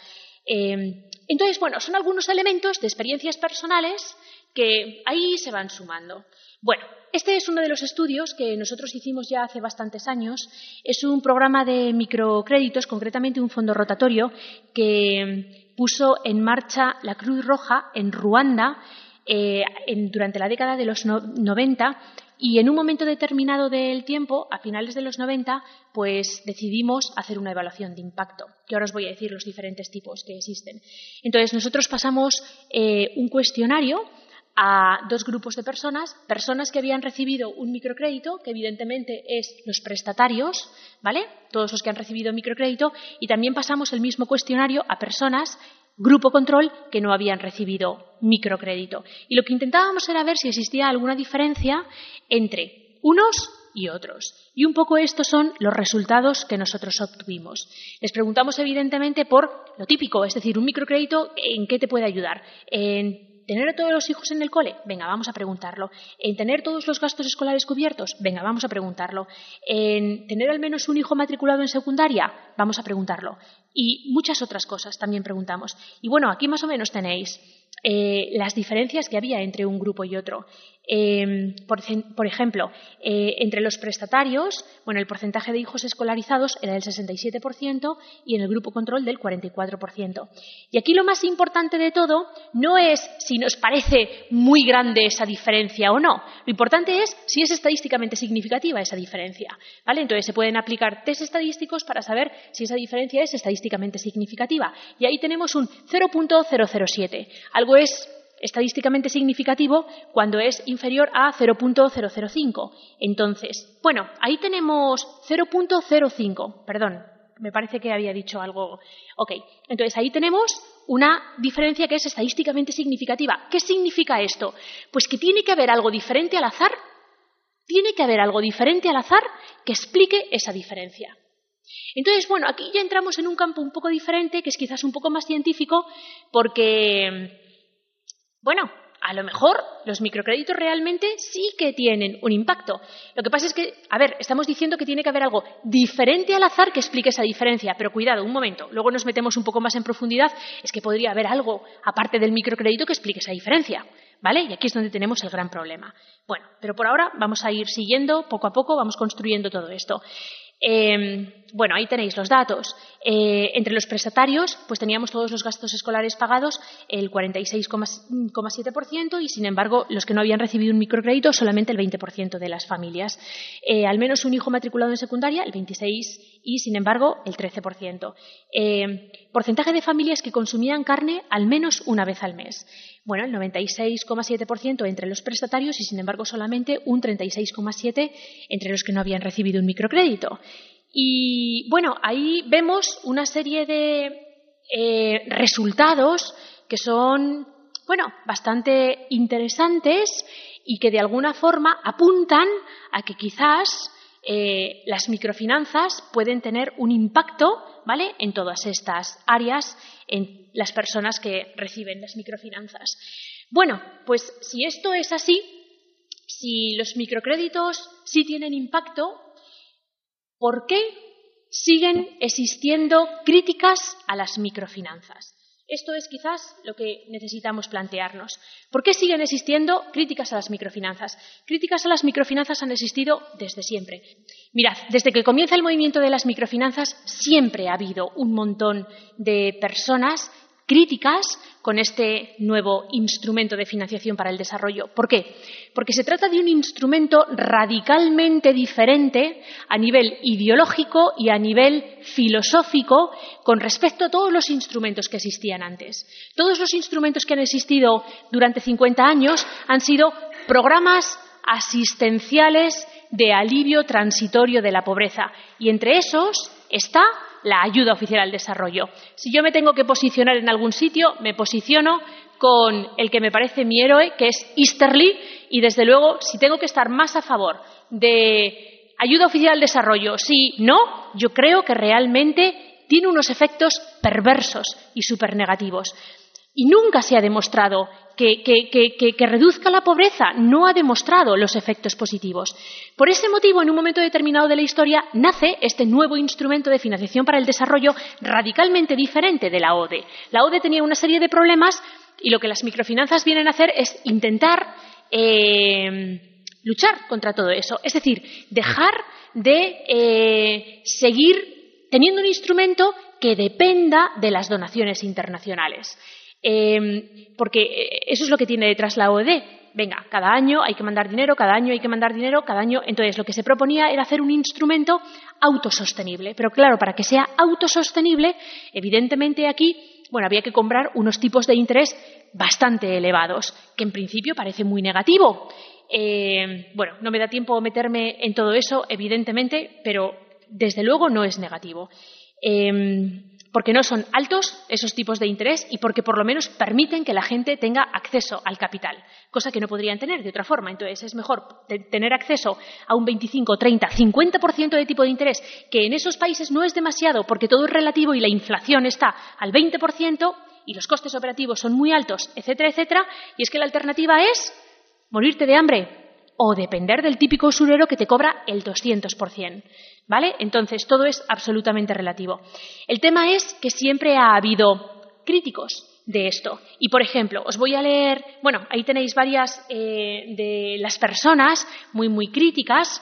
Eh, entonces, bueno, son algunos elementos de experiencias personales que ahí se van sumando. Bueno, este es uno de los estudios que nosotros hicimos ya hace bastantes años. Es un programa de microcréditos, concretamente un fondo rotatorio, que puso en marcha la Cruz Roja en Ruanda eh, durante la década de los 90 y en un momento determinado del tiempo, a finales de los 90, pues decidimos hacer una evaluación de impacto, que ahora os voy a decir los diferentes tipos que existen. Entonces, nosotros pasamos eh, un cuestionario a dos grupos de personas, personas que habían recibido un microcrédito, que evidentemente es los prestatarios, ¿vale? Todos los que han recibido microcrédito, y también pasamos el mismo cuestionario a personas grupo control que no habían recibido microcrédito. Y lo que intentábamos era ver si existía alguna diferencia entre unos y otros. Y un poco estos son los resultados que nosotros obtuvimos. Les preguntamos evidentemente por lo típico, es decir, un microcrédito, ¿en qué te puede ayudar? En ¿Tener a todos los hijos en el cole? Venga, vamos a preguntarlo. ¿En tener todos los gastos escolares cubiertos? Venga, vamos a preguntarlo. ¿En tener al menos un hijo matriculado en secundaria? Vamos a preguntarlo. Y muchas otras cosas también preguntamos. Y bueno, aquí más o menos tenéis eh, las diferencias que había entre un grupo y otro. Em, por, ejemplo, eh, entre los prestatarios, bueno, el porcentaje de hijos escolarizados era del 67% y en el grupo control del 44%. Y aquí lo más importante de todo no es si nos parece muy grande esa diferencia o no. Lo importante es si es estadísticamente significativa esa diferencia. ¿vale? Entonces se pueden aplicar test estadísticos para saber si esa diferencia es estadísticamente significativa. Y ahí tenemos un 0.007. Algo es estadísticamente significativo cuando es inferior a 0.005. Entonces, bueno, ahí tenemos 0.05, perdón, me parece que había dicho algo. Ok, entonces ahí tenemos una diferencia que es estadísticamente significativa. ¿Qué significa esto? Pues que tiene que haber algo diferente al azar, tiene que haber algo diferente al azar que explique esa diferencia. Entonces, bueno, aquí ya entramos en un campo un poco diferente, que es quizás un poco más científico, porque bueno, a lo mejor los microcréditos realmente sí que tienen un impacto. Lo que pasa es que, a ver, estamos diciendo que tiene que haber algo diferente al azar que explique esa diferencia, pero cuidado, un momento, luego nos metemos un poco más en profundidad, es que podría haber algo aparte del microcrédito que explique esa diferencia. ¿Vale? Y aquí es donde tenemos el gran problema. Bueno, pero por ahora vamos a ir siguiendo poco a poco, vamos construyendo todo esto. Em, bueno, ahí tenéis los datos. Eh, entre los prestatarios, pues teníamos todos los gastos escolares pagados el 46,7% y, sin embargo, los que no habían recibido un microcrédito, solamente el 20% de las familias. Eh, al menos un hijo matriculado en secundaria, el 26% y, sin embargo, el 13%. Eh, porcentaje de familias que consumían carne al menos una vez al mes. Bueno, el 96,7% entre los prestatarios y, sin embargo, solamente un 36,7% entre los que no habían recibido un microcrédito. Y bueno, ahí vemos una serie de eh, resultados que son, bueno, bastante interesantes y que de alguna forma apuntan a que quizás eh, las microfinanzas pueden tener un impacto, ¿vale? En todas estas áreas, en las personas que reciben las microfinanzas. Bueno, pues si esto es así, si los microcréditos sí tienen impacto, ¿por qué siguen existiendo críticas a las microfinanzas? Esto es quizás lo que necesitamos plantearnos. ¿Por qué siguen existiendo críticas a las microfinanzas? Críticas a las microfinanzas han existido desde siempre. Mirad, desde que comienza el movimiento de las microfinanzas siempre ha habido un montón de personas críticas con este nuevo instrumento de financiación para el desarrollo. ¿Por qué? Porque se trata de un instrumento radicalmente diferente a nivel ideológico y a nivel filosófico con respecto a todos los instrumentos que existían antes. Todos los instrumentos que han existido durante 50 años han sido programas asistenciales de alivio transitorio de la pobreza y entre esos está la ayuda oficial al desarrollo. Si yo me tengo que posicionar en algún sitio, me posiciono con el que me parece mi héroe, que es Easterly, y desde luego, si tengo que estar más a favor de ayuda oficial al desarrollo, sí, no, yo creo que realmente tiene unos efectos perversos y súper negativos. Y nunca se ha demostrado que, reduzca la pobreza, no ha demostrado los efectos positivos. Por ese motivo, en un momento determinado de la historia, nace este nuevo instrumento de financiación para el desarrollo radicalmente diferente de la ODE. La ODE tenía una serie de problemas y lo que las microfinanzas vienen a hacer es intentar eh, luchar contra todo eso. Es decir, dejar de eh, seguir teniendo un instrumento que dependa de las donaciones internacionales. Em, porque eh, eso es lo que tiene detrás la OED. Venga, cada año hay que mandar dinero, cada año hay que mandar dinero, cada año. Entonces, lo que se proponía era hacer un instrumento autosostenible. Pero claro, para que sea autosostenible, evidentemente aquí, bueno, había que comprar unos tipos de interés bastante elevados, que en principio parece muy negativo. Em, bueno, no me da tiempo meterme en todo eso, evidentemente, pero desde luego no es negativo. Em, porque no son altos esos tipos de interés y porque por lo menos permiten que la gente tenga acceso al capital, cosa que no podrían tener de otra forma. Entonces es mejor tener acceso a un 25, 30, 50% de tipo de interés, que en esos países no es demasiado porque todo es relativo y la inflación está al 20% y los costes operativos son muy altos, etcétera, etcétera, y es que la alternativa es morirte de hambre o depender del típico usurero que te cobra el 200%. ¿Vale? Entonces, todo es absolutamente relativo. El tema es que siempre ha habido críticos de esto. Y, por ejemplo, os voy a leer, bueno, ahí tenéis varias eh, de las personas muy, muy críticas.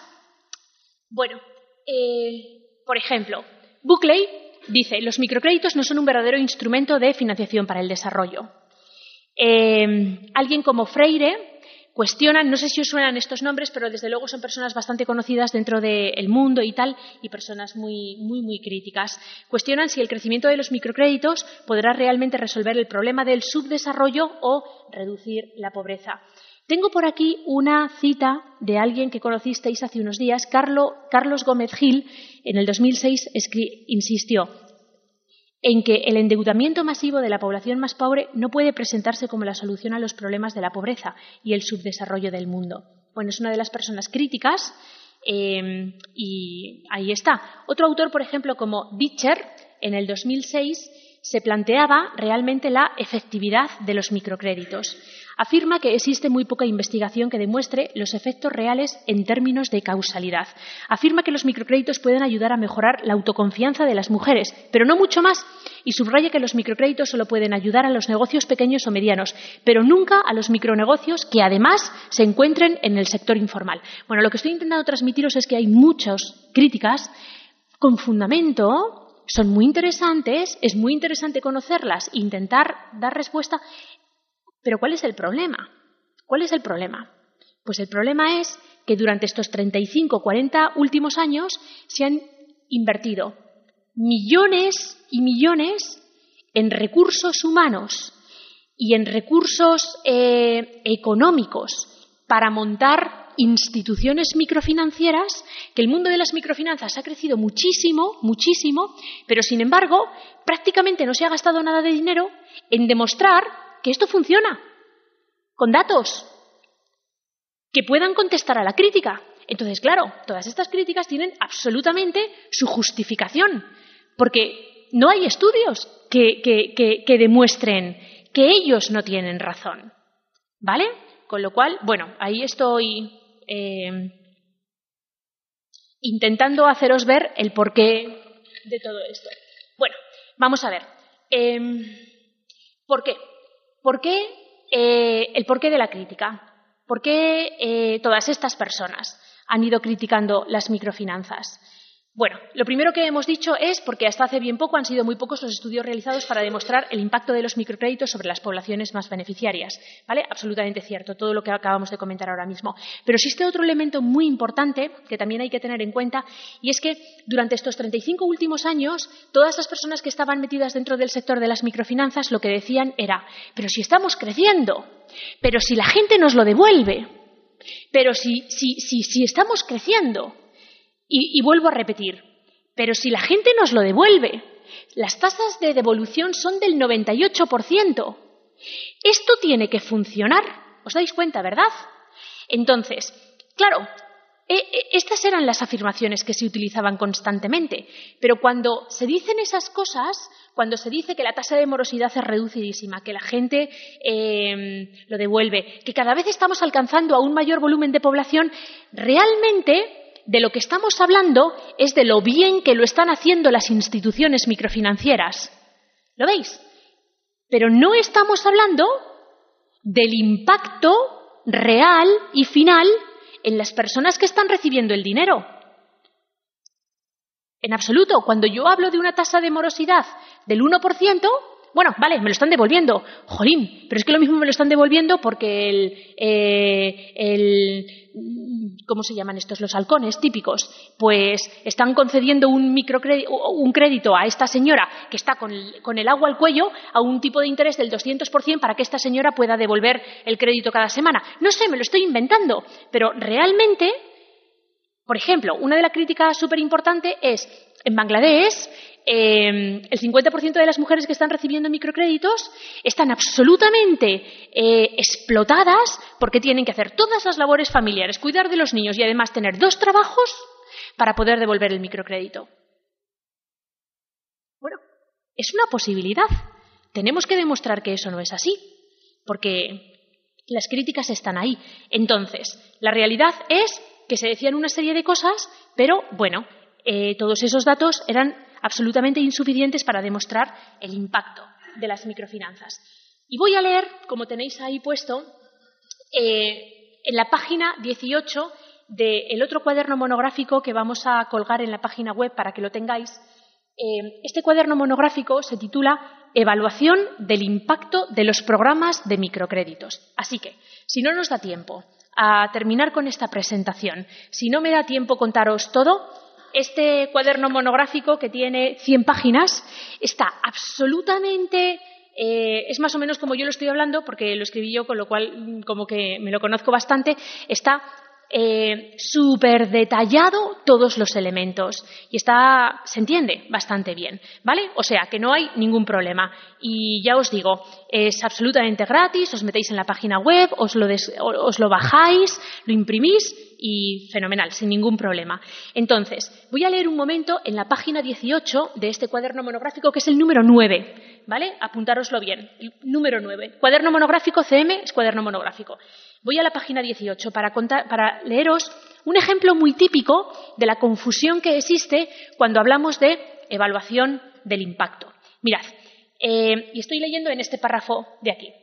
Bueno, eh, por ejemplo, Buckley dice, los microcréditos no son un verdadero instrumento de financiación para el desarrollo. Eh, alguien como Freire cuestionan, no sé si os suenan estos nombres, pero desde luego son personas bastante conocidas dentro del mundo y tal, y personas muy, muy, muy críticas. Cuestionan si el crecimiento de los microcréditos podrá realmente resolver el problema del subdesarrollo o reducir la pobreza. Tengo por aquí una cita de alguien que conocisteis hace unos días, Carlos Gómez Gil, en el 2006 insistió, en que el endeudamiento masivo de la población más pobre no puede presentarse como la solución a los problemas de la pobreza y el subdesarrollo del mundo. Bueno, es una de las personas críticas eh, y ahí está. Otro autor, por ejemplo, como Ditcher, en el 2006 se planteaba realmente la efectividad de los microcréditos afirma que existe muy poca investigación que demuestre los efectos reales en términos de causalidad. Afirma que los microcréditos pueden ayudar a mejorar la autoconfianza de las mujeres, pero no mucho más, y subraya que los microcréditos solo pueden ayudar a los negocios pequeños o medianos, pero nunca a los micronegocios que además se encuentren en el sector informal. Bueno, lo que estoy intentando transmitiros es que hay muchas críticas con fundamento son muy interesantes, es muy interesante conocerlas intentar dar respuesta pero ¿cuál es el problema? ¿Cuál es el problema? Pues el problema es que durante estos 35 o 40 últimos años se han invertido millones y millones en recursos humanos y en recursos eh, económicos para montar instituciones microfinancieras, que el mundo de las microfinanzas ha crecido muchísimo, muchísimo, pero sin embargo prácticamente no se ha gastado nada de dinero en demostrar que esto funciona, con datos, que puedan contestar a la crítica. Entonces, claro, todas estas críticas tienen absolutamente su justificación, porque no hay estudios que, demuestren que ellos no tienen razón. ¿Vale? Con lo cual, bueno, ahí estoy eh, intentando haceros ver el porqué de todo esto. Bueno, vamos a ver. Em, ¿Por qué? ¿Por qué eh, el porqué de la crítica? ¿Por qué eh, todas estas personas han ido criticando las microfinanzas? Bueno, lo primero que hemos dicho es porque hasta hace bien poco han sido muy pocos los estudios realizados para demostrar el impacto de los microcréditos sobre las poblaciones más beneficiarias. ¿Vale? Absolutamente cierto, todo lo que acabamos de comentar ahora mismo. Pero existe otro elemento muy importante que también hay que tener en cuenta y es que durante estos 35 últimos años, todas las personas que estaban metidas dentro del sector de las microfinanzas lo que decían era, pero si estamos creciendo, pero si la gente nos lo devuelve, pero si, si, si, si estamos creciendo, y, vuelvo a repetir, pero si la gente nos lo devuelve, las tasas de devolución son del 98%. Esto tiene que funcionar. ¿Os dais cuenta, verdad? Entonces, claro, e, e, estas eran las afirmaciones que se utilizaban constantemente, pero cuando se dicen esas cosas, cuando se dice que la tasa de morosidad es reducidísima, que la gente em, lo devuelve, que cada vez estamos alcanzando a un mayor volumen de población, realmente de lo que estamos hablando es de lo bien que lo están haciendo las instituciones microfinancieras. ¿Lo veis? Pero no estamos hablando del impacto real y final en las personas que están recibiendo el dinero. En absoluto, cuando yo hablo de una tasa de morosidad del 1%, bueno, vale, me lo están devolviendo. Jolín, pero es que lo mismo me lo están devolviendo porque el, eh, el ¿cómo se llaman estos? Los halcones típicos. Pues están concediendo un, microcrédito, un crédito a esta señora que está con el, con el agua al cuello a un tipo de interés del 200% para que esta señora pueda devolver el crédito cada semana. No sé, me lo estoy inventando, pero realmente, por ejemplo, una de las críticas súper importantes es en Bangladesh eh, el 50% de las mujeres que están recibiendo microcréditos están absolutamente eh, explotadas porque tienen que hacer todas las labores familiares, cuidar de los niños y además tener dos trabajos para poder devolver el microcrédito. Bueno, es una posibilidad. Tenemos que demostrar que eso no es así, porque las críticas están ahí. Entonces, la realidad es que se decían una serie de cosas, pero bueno, eh, todos esos datos eran absolutamente insuficientes para demostrar el impacto de las microfinanzas. Y voy a leer, como tenéis ahí puesto, eh, en la página 18 del otro cuaderno monográfico que vamos a colgar en la página web para que lo tengáis. Eh, este cuaderno monográfico se titula Evaluación del impacto de los programas de microcréditos. Así que, si no nos da tiempo a terminar con esta presentación, si no me da tiempo contaros todo, este cuaderno monográfico que tiene 100 páginas está absolutamente eh, es más o menos como yo lo estoy hablando, porque lo escribí yo, con lo cual mm, como que me lo conozco bastante, está eh, súper detallado todos los elementos y está, se entiende bastante bien, ¿vale? O sea, que no hay ningún problema. Y ya os digo, es absolutamente gratis, os metéis en la página web, os lo, os lo bajáis, lo imprimís y fenomenal, sin ningún problema. Entonces, voy a leer un momento en la página 18 de este cuaderno monográfico, que es el número 9, ¿vale? Apuntároslo bien, el número 9. Cuaderno monográfico CM es cuaderno monográfico. Voy a la página 18 para, para leeros un ejemplo muy típico de la confusión que existe cuando hablamos de evaluación del impacto. Mirad, eh, y estoy leyendo en este párrafo de aquí.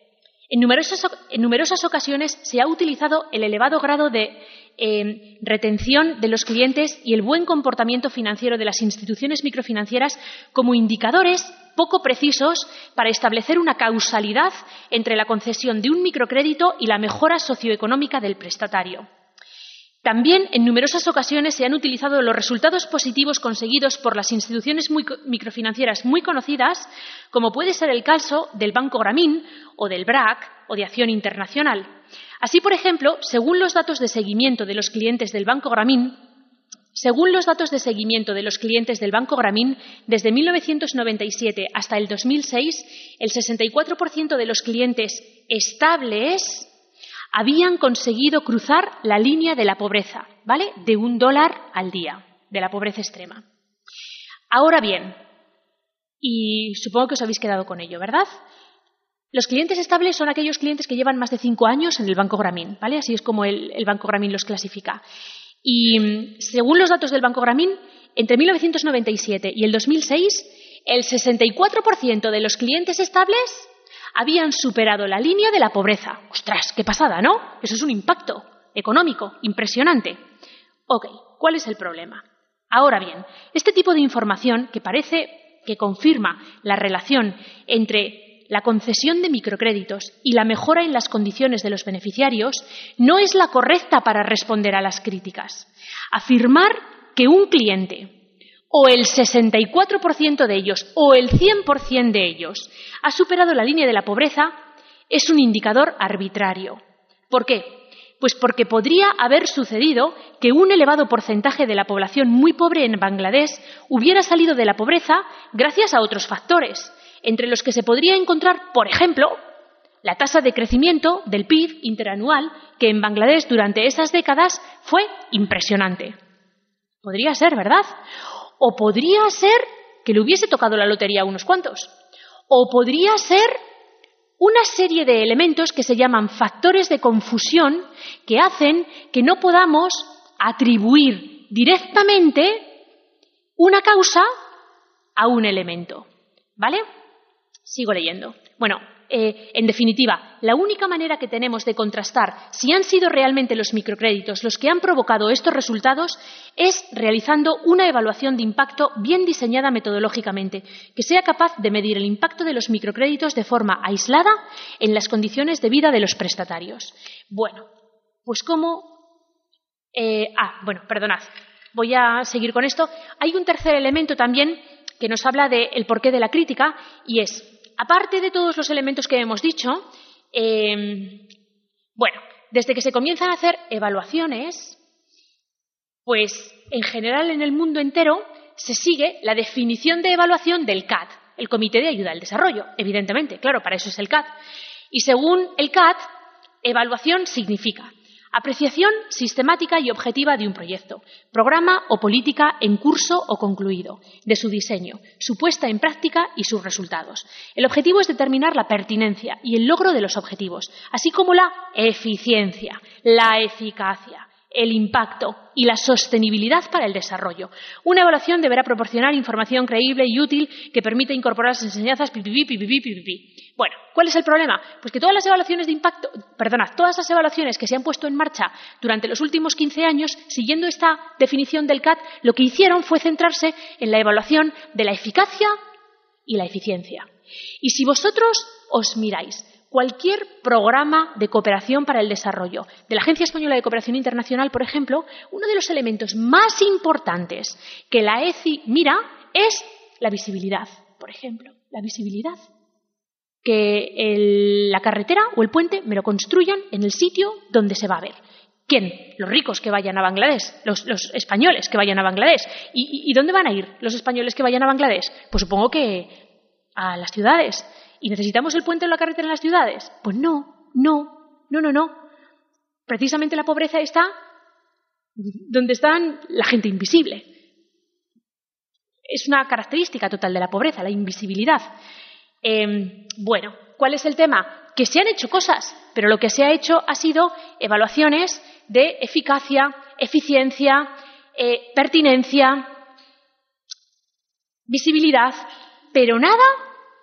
En numerosas, ocasiones se ha utilizado el elevado grado de eh, retención de los clientes y el buen comportamiento financiero de las instituciones microfinancieras como indicadores poco precisos para establecer una causalidad entre la concesión de un microcrédito y la mejora socioeconómica del prestatario. También en numerosas ocasiones se han utilizado los resultados positivos conseguidos por las instituciones microfinancieras muy conocidas, como puede ser el caso del Banco Gramín o del BRAC o de Acción Internacional. Así, por ejemplo, según los datos de seguimiento de los clientes del Banco Gramín, según los datos de seguimiento de los clientes del Banco Gramín, desde 1997 hasta el 2006, el 64% de los clientes estables habían conseguido cruzar la línea de la pobreza, ¿vale? De un dólar al día, de la pobreza extrema. Ahora bien, y supongo que os habéis quedado con ello, ¿verdad? Los clientes estables son aquellos clientes que llevan más de cinco años en el Banco Gramín, ¿vale? Así es como el, el Banco Gramín los clasifica. Y según los datos del Banco Gramín, entre 1997 y el 2006, el 64% de los clientes estables habían superado la línea de la pobreza. ¡Ostras, qué pasada, ¿no? Eso es un impacto económico impresionante. Ok, ¿cuál es el problema? Ahora bien, este tipo de información que parece que confirma la relación entre la concesión de microcréditos y la mejora en las condiciones de los beneficiarios no es la correcta para responder a las críticas. Afirmar que un cliente o el 64% de ellos o el 100% de ellos ha superado la línea de la pobreza es un indicador arbitrario. ¿Por qué? Pues porque podría haber sucedido que un elevado porcentaje de la población muy pobre en Bangladesh hubiera salido de la pobreza gracias a otros factores, entre los que se podría encontrar, por ejemplo, la tasa de crecimiento del PIB interanual, que en Bangladesh durante esas décadas fue impresionante. Podría ser, ¿verdad? O podría ser que le hubiese tocado la lotería a unos cuantos. O podría ser una serie de elementos que se llaman factores de confusión que hacen que no podamos atribuir directamente una causa a un elemento. ¿Vale? Sigo leyendo. Bueno, eh, en definitiva, la única manera que tenemos de contrastar si han sido realmente los microcréditos los que han provocado estos resultados es realizando una evaluación de impacto bien diseñada metodológicamente, que sea capaz de medir el impacto de los microcréditos de forma aislada en las condiciones de vida de los prestatarios. Bueno, pues cómo. Eh, ah, bueno, perdonad. Voy a seguir con esto. Hay un tercer elemento también que nos habla del porqué de la crítica y es aparte de todos los elementos que hemos dicho, em, bueno, desde que se comienzan a hacer evaluaciones, pues en general en el mundo entero se sigue la definición de evaluación del CAD, el Comité de Ayuda al Desarrollo, evidentemente, claro, para eso es el CAD. Y según el CAD, evaluación significa Apreciación sistemática y objetiva de un proyecto, programa o política en curso o concluido, de su diseño, su puesta en práctica y sus resultados. El objetivo es determinar la pertinencia y el logro de los objetivos, así como la eficiencia, la eficacia, el impacto y la sostenibilidad para el desarrollo. Una evaluación deberá proporcionar información creíble y útil que permita incorporar las enseñanzas Bueno, ¿cuál es el problema? Pues que todas las evaluaciones de impacto, perdona, todas las evaluaciones que se han puesto en marcha durante los últimos 15 años, siguiendo esta definición del CAT, lo que hicieron fue centrarse en la evaluación de la eficacia y la eficiencia. Y si vosotros os miráis cualquier programa de cooperación para el desarrollo. De la Agencia Española de Cooperación Internacional, por ejemplo, uno de los elementos más importantes que la ECI mira es la visibilidad, por ejemplo, la visibilidad. Que la carretera o el puente me lo construyan en el sitio donde se va a ver. ¿Quién? Los ricos que vayan a Bangladesh, los, españoles que vayan a Bangladesh. ¿Y dónde van a ir los españoles que vayan a Bangladesh? Pues supongo que a las ciudades. ¿Y necesitamos el puente o la carretera en las ciudades? Pues no, no, no, no, no. Precisamente la pobreza está donde está la gente invisible. Es una característica total de la pobreza, la invisibilidad. Em, bueno, ¿cuál es el tema? Que se han hecho cosas, pero lo que se ha hecho ha sido evaluaciones de eficacia, eficiencia, eh, pertinencia, visibilidad, pero nada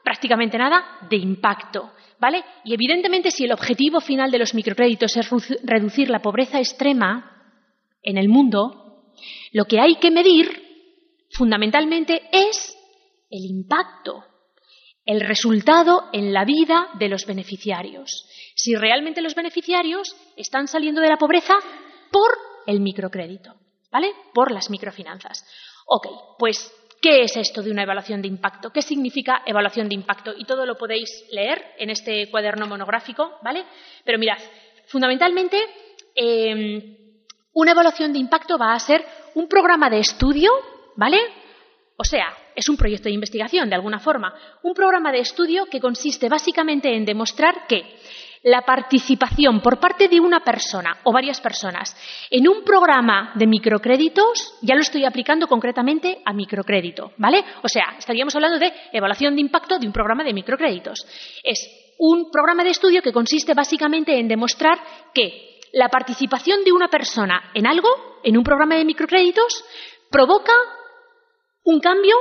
prácticamente nada de impacto. ¿Vale? Y evidentemente, si el objetivo final de los microcréditos es reducir la pobreza extrema en el mundo, lo que hay que medir fundamentalmente es el impacto, el resultado en la vida de los beneficiarios. Si realmente los beneficiarios están saliendo de la pobreza por el microcrédito, ¿vale? Por las microfinanzas. Ok, pues ¿Qué es esto de una evaluación de impacto? ¿Qué significa evaluación de impacto? Y todo lo podéis leer en este cuaderno monográfico, ¿vale? Pero mirad, fundamentalmente, em, una evaluación de impacto va a ser un programa de estudio, ¿vale? O sea, es un proyecto de investigación, de alguna forma. Un programa de estudio que consiste básicamente en demostrar que la participación por parte de una persona o varias personas en un programa de microcréditos, ya lo estoy aplicando concretamente a microcrédito, ¿vale? O sea, estaríamos hablando de evaluación de impacto de un programa de microcréditos. Es un programa de estudio que consiste básicamente en demostrar que la participación de una persona en algo, en un programa de microcréditos, provoca un cambio,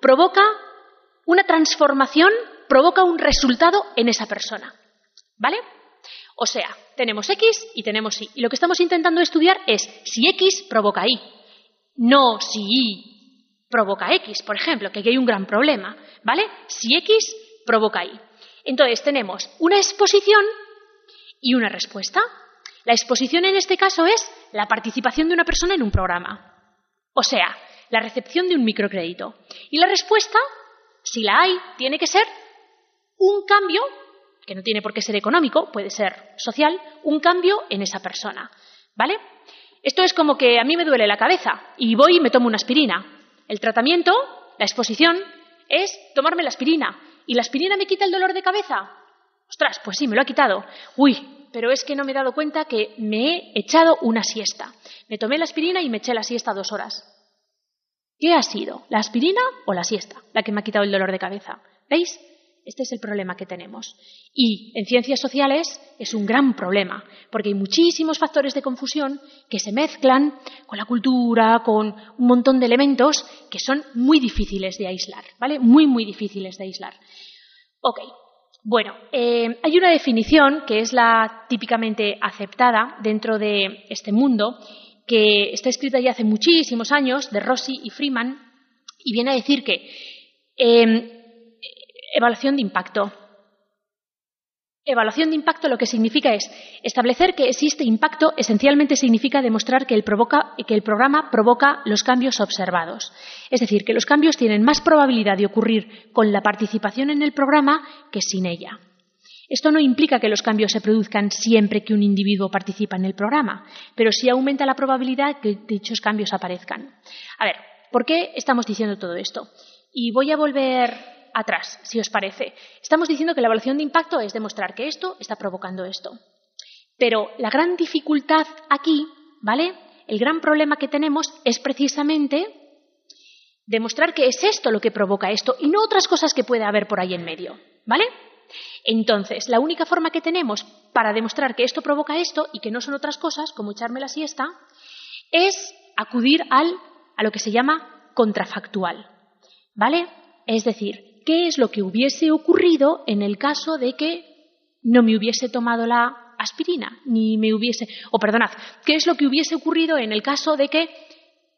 provoca una transformación, provoca un resultado en esa persona. ¿Vale? O sea, tenemos X y tenemos Y. Y lo que estamos intentando estudiar es si X provoca Y, no si Y provoca X, por ejemplo, que aquí hay un gran problema. ¿Vale? Si X provoca Y. Entonces tenemos una exposición y una respuesta. La exposición en este caso es la participación de una persona en un programa. O sea, la recepción de un microcrédito. Y la respuesta, si la hay, tiene que ser un cambio que no tiene por qué ser económico, puede ser social, un cambio en esa persona. ¿Vale? Esto es como que a mí me duele la cabeza y voy y me tomo una aspirina. El tratamiento, la exposición, es tomarme la aspirina. ¿Y la aspirina me quita el dolor de cabeza? Ostras, pues sí, me lo ha quitado. Uy, pero es que no me he dado cuenta que me he echado una siesta. Me tomé la aspirina y me eché la siesta dos horas. ¿Qué ha sido? ¿La aspirina o la siesta la que me ha quitado el dolor de cabeza? ¿Veis? Este es el problema que tenemos. Y en ciencias sociales es un gran problema, porque hay muchísimos factores de confusión que se mezclan con la cultura, con un montón de elementos que son muy difíciles de aislar, ¿vale? Muy, muy difíciles de aislar. Ok. Bueno, eh, hay una definición que es la típicamente aceptada dentro de este mundo, que está escrita ya hace muchísimos años, de Rossi y Freeman, y viene a decir que eh, Evaluación de impacto. Evaluación de impacto lo que significa es establecer que existe impacto, esencialmente significa demostrar que el, programa provoca los cambios observados. Es decir, que los cambios tienen más probabilidad de ocurrir con la participación en el programa que sin ella. Esto no implica que los cambios se produzcan siempre que un individuo participa en el programa, pero sí aumenta la probabilidad que dichos cambios aparezcan. A ver, ¿por qué estamos diciendo todo esto? Y voy a volver atrás, si os parece. Estamos diciendo que la evaluación de impacto es demostrar que esto está provocando esto. Pero la gran dificultad aquí, ¿vale? El gran problema que tenemos es precisamente demostrar que es esto lo que provoca esto y no otras cosas que puede haber por ahí en medio, ¿vale? Entonces, la única forma que tenemos para demostrar que esto provoca esto y que no son otras cosas, como echarme la siesta, es acudir al, a lo que se llama contrafactual, ¿vale? Es decir, ¿qué es lo que hubiese ocurrido en el caso de que no me hubiese tomado la aspirina, ni me hubiese, o perdonad, ¿qué es lo que hubiese ocurrido en el caso de que,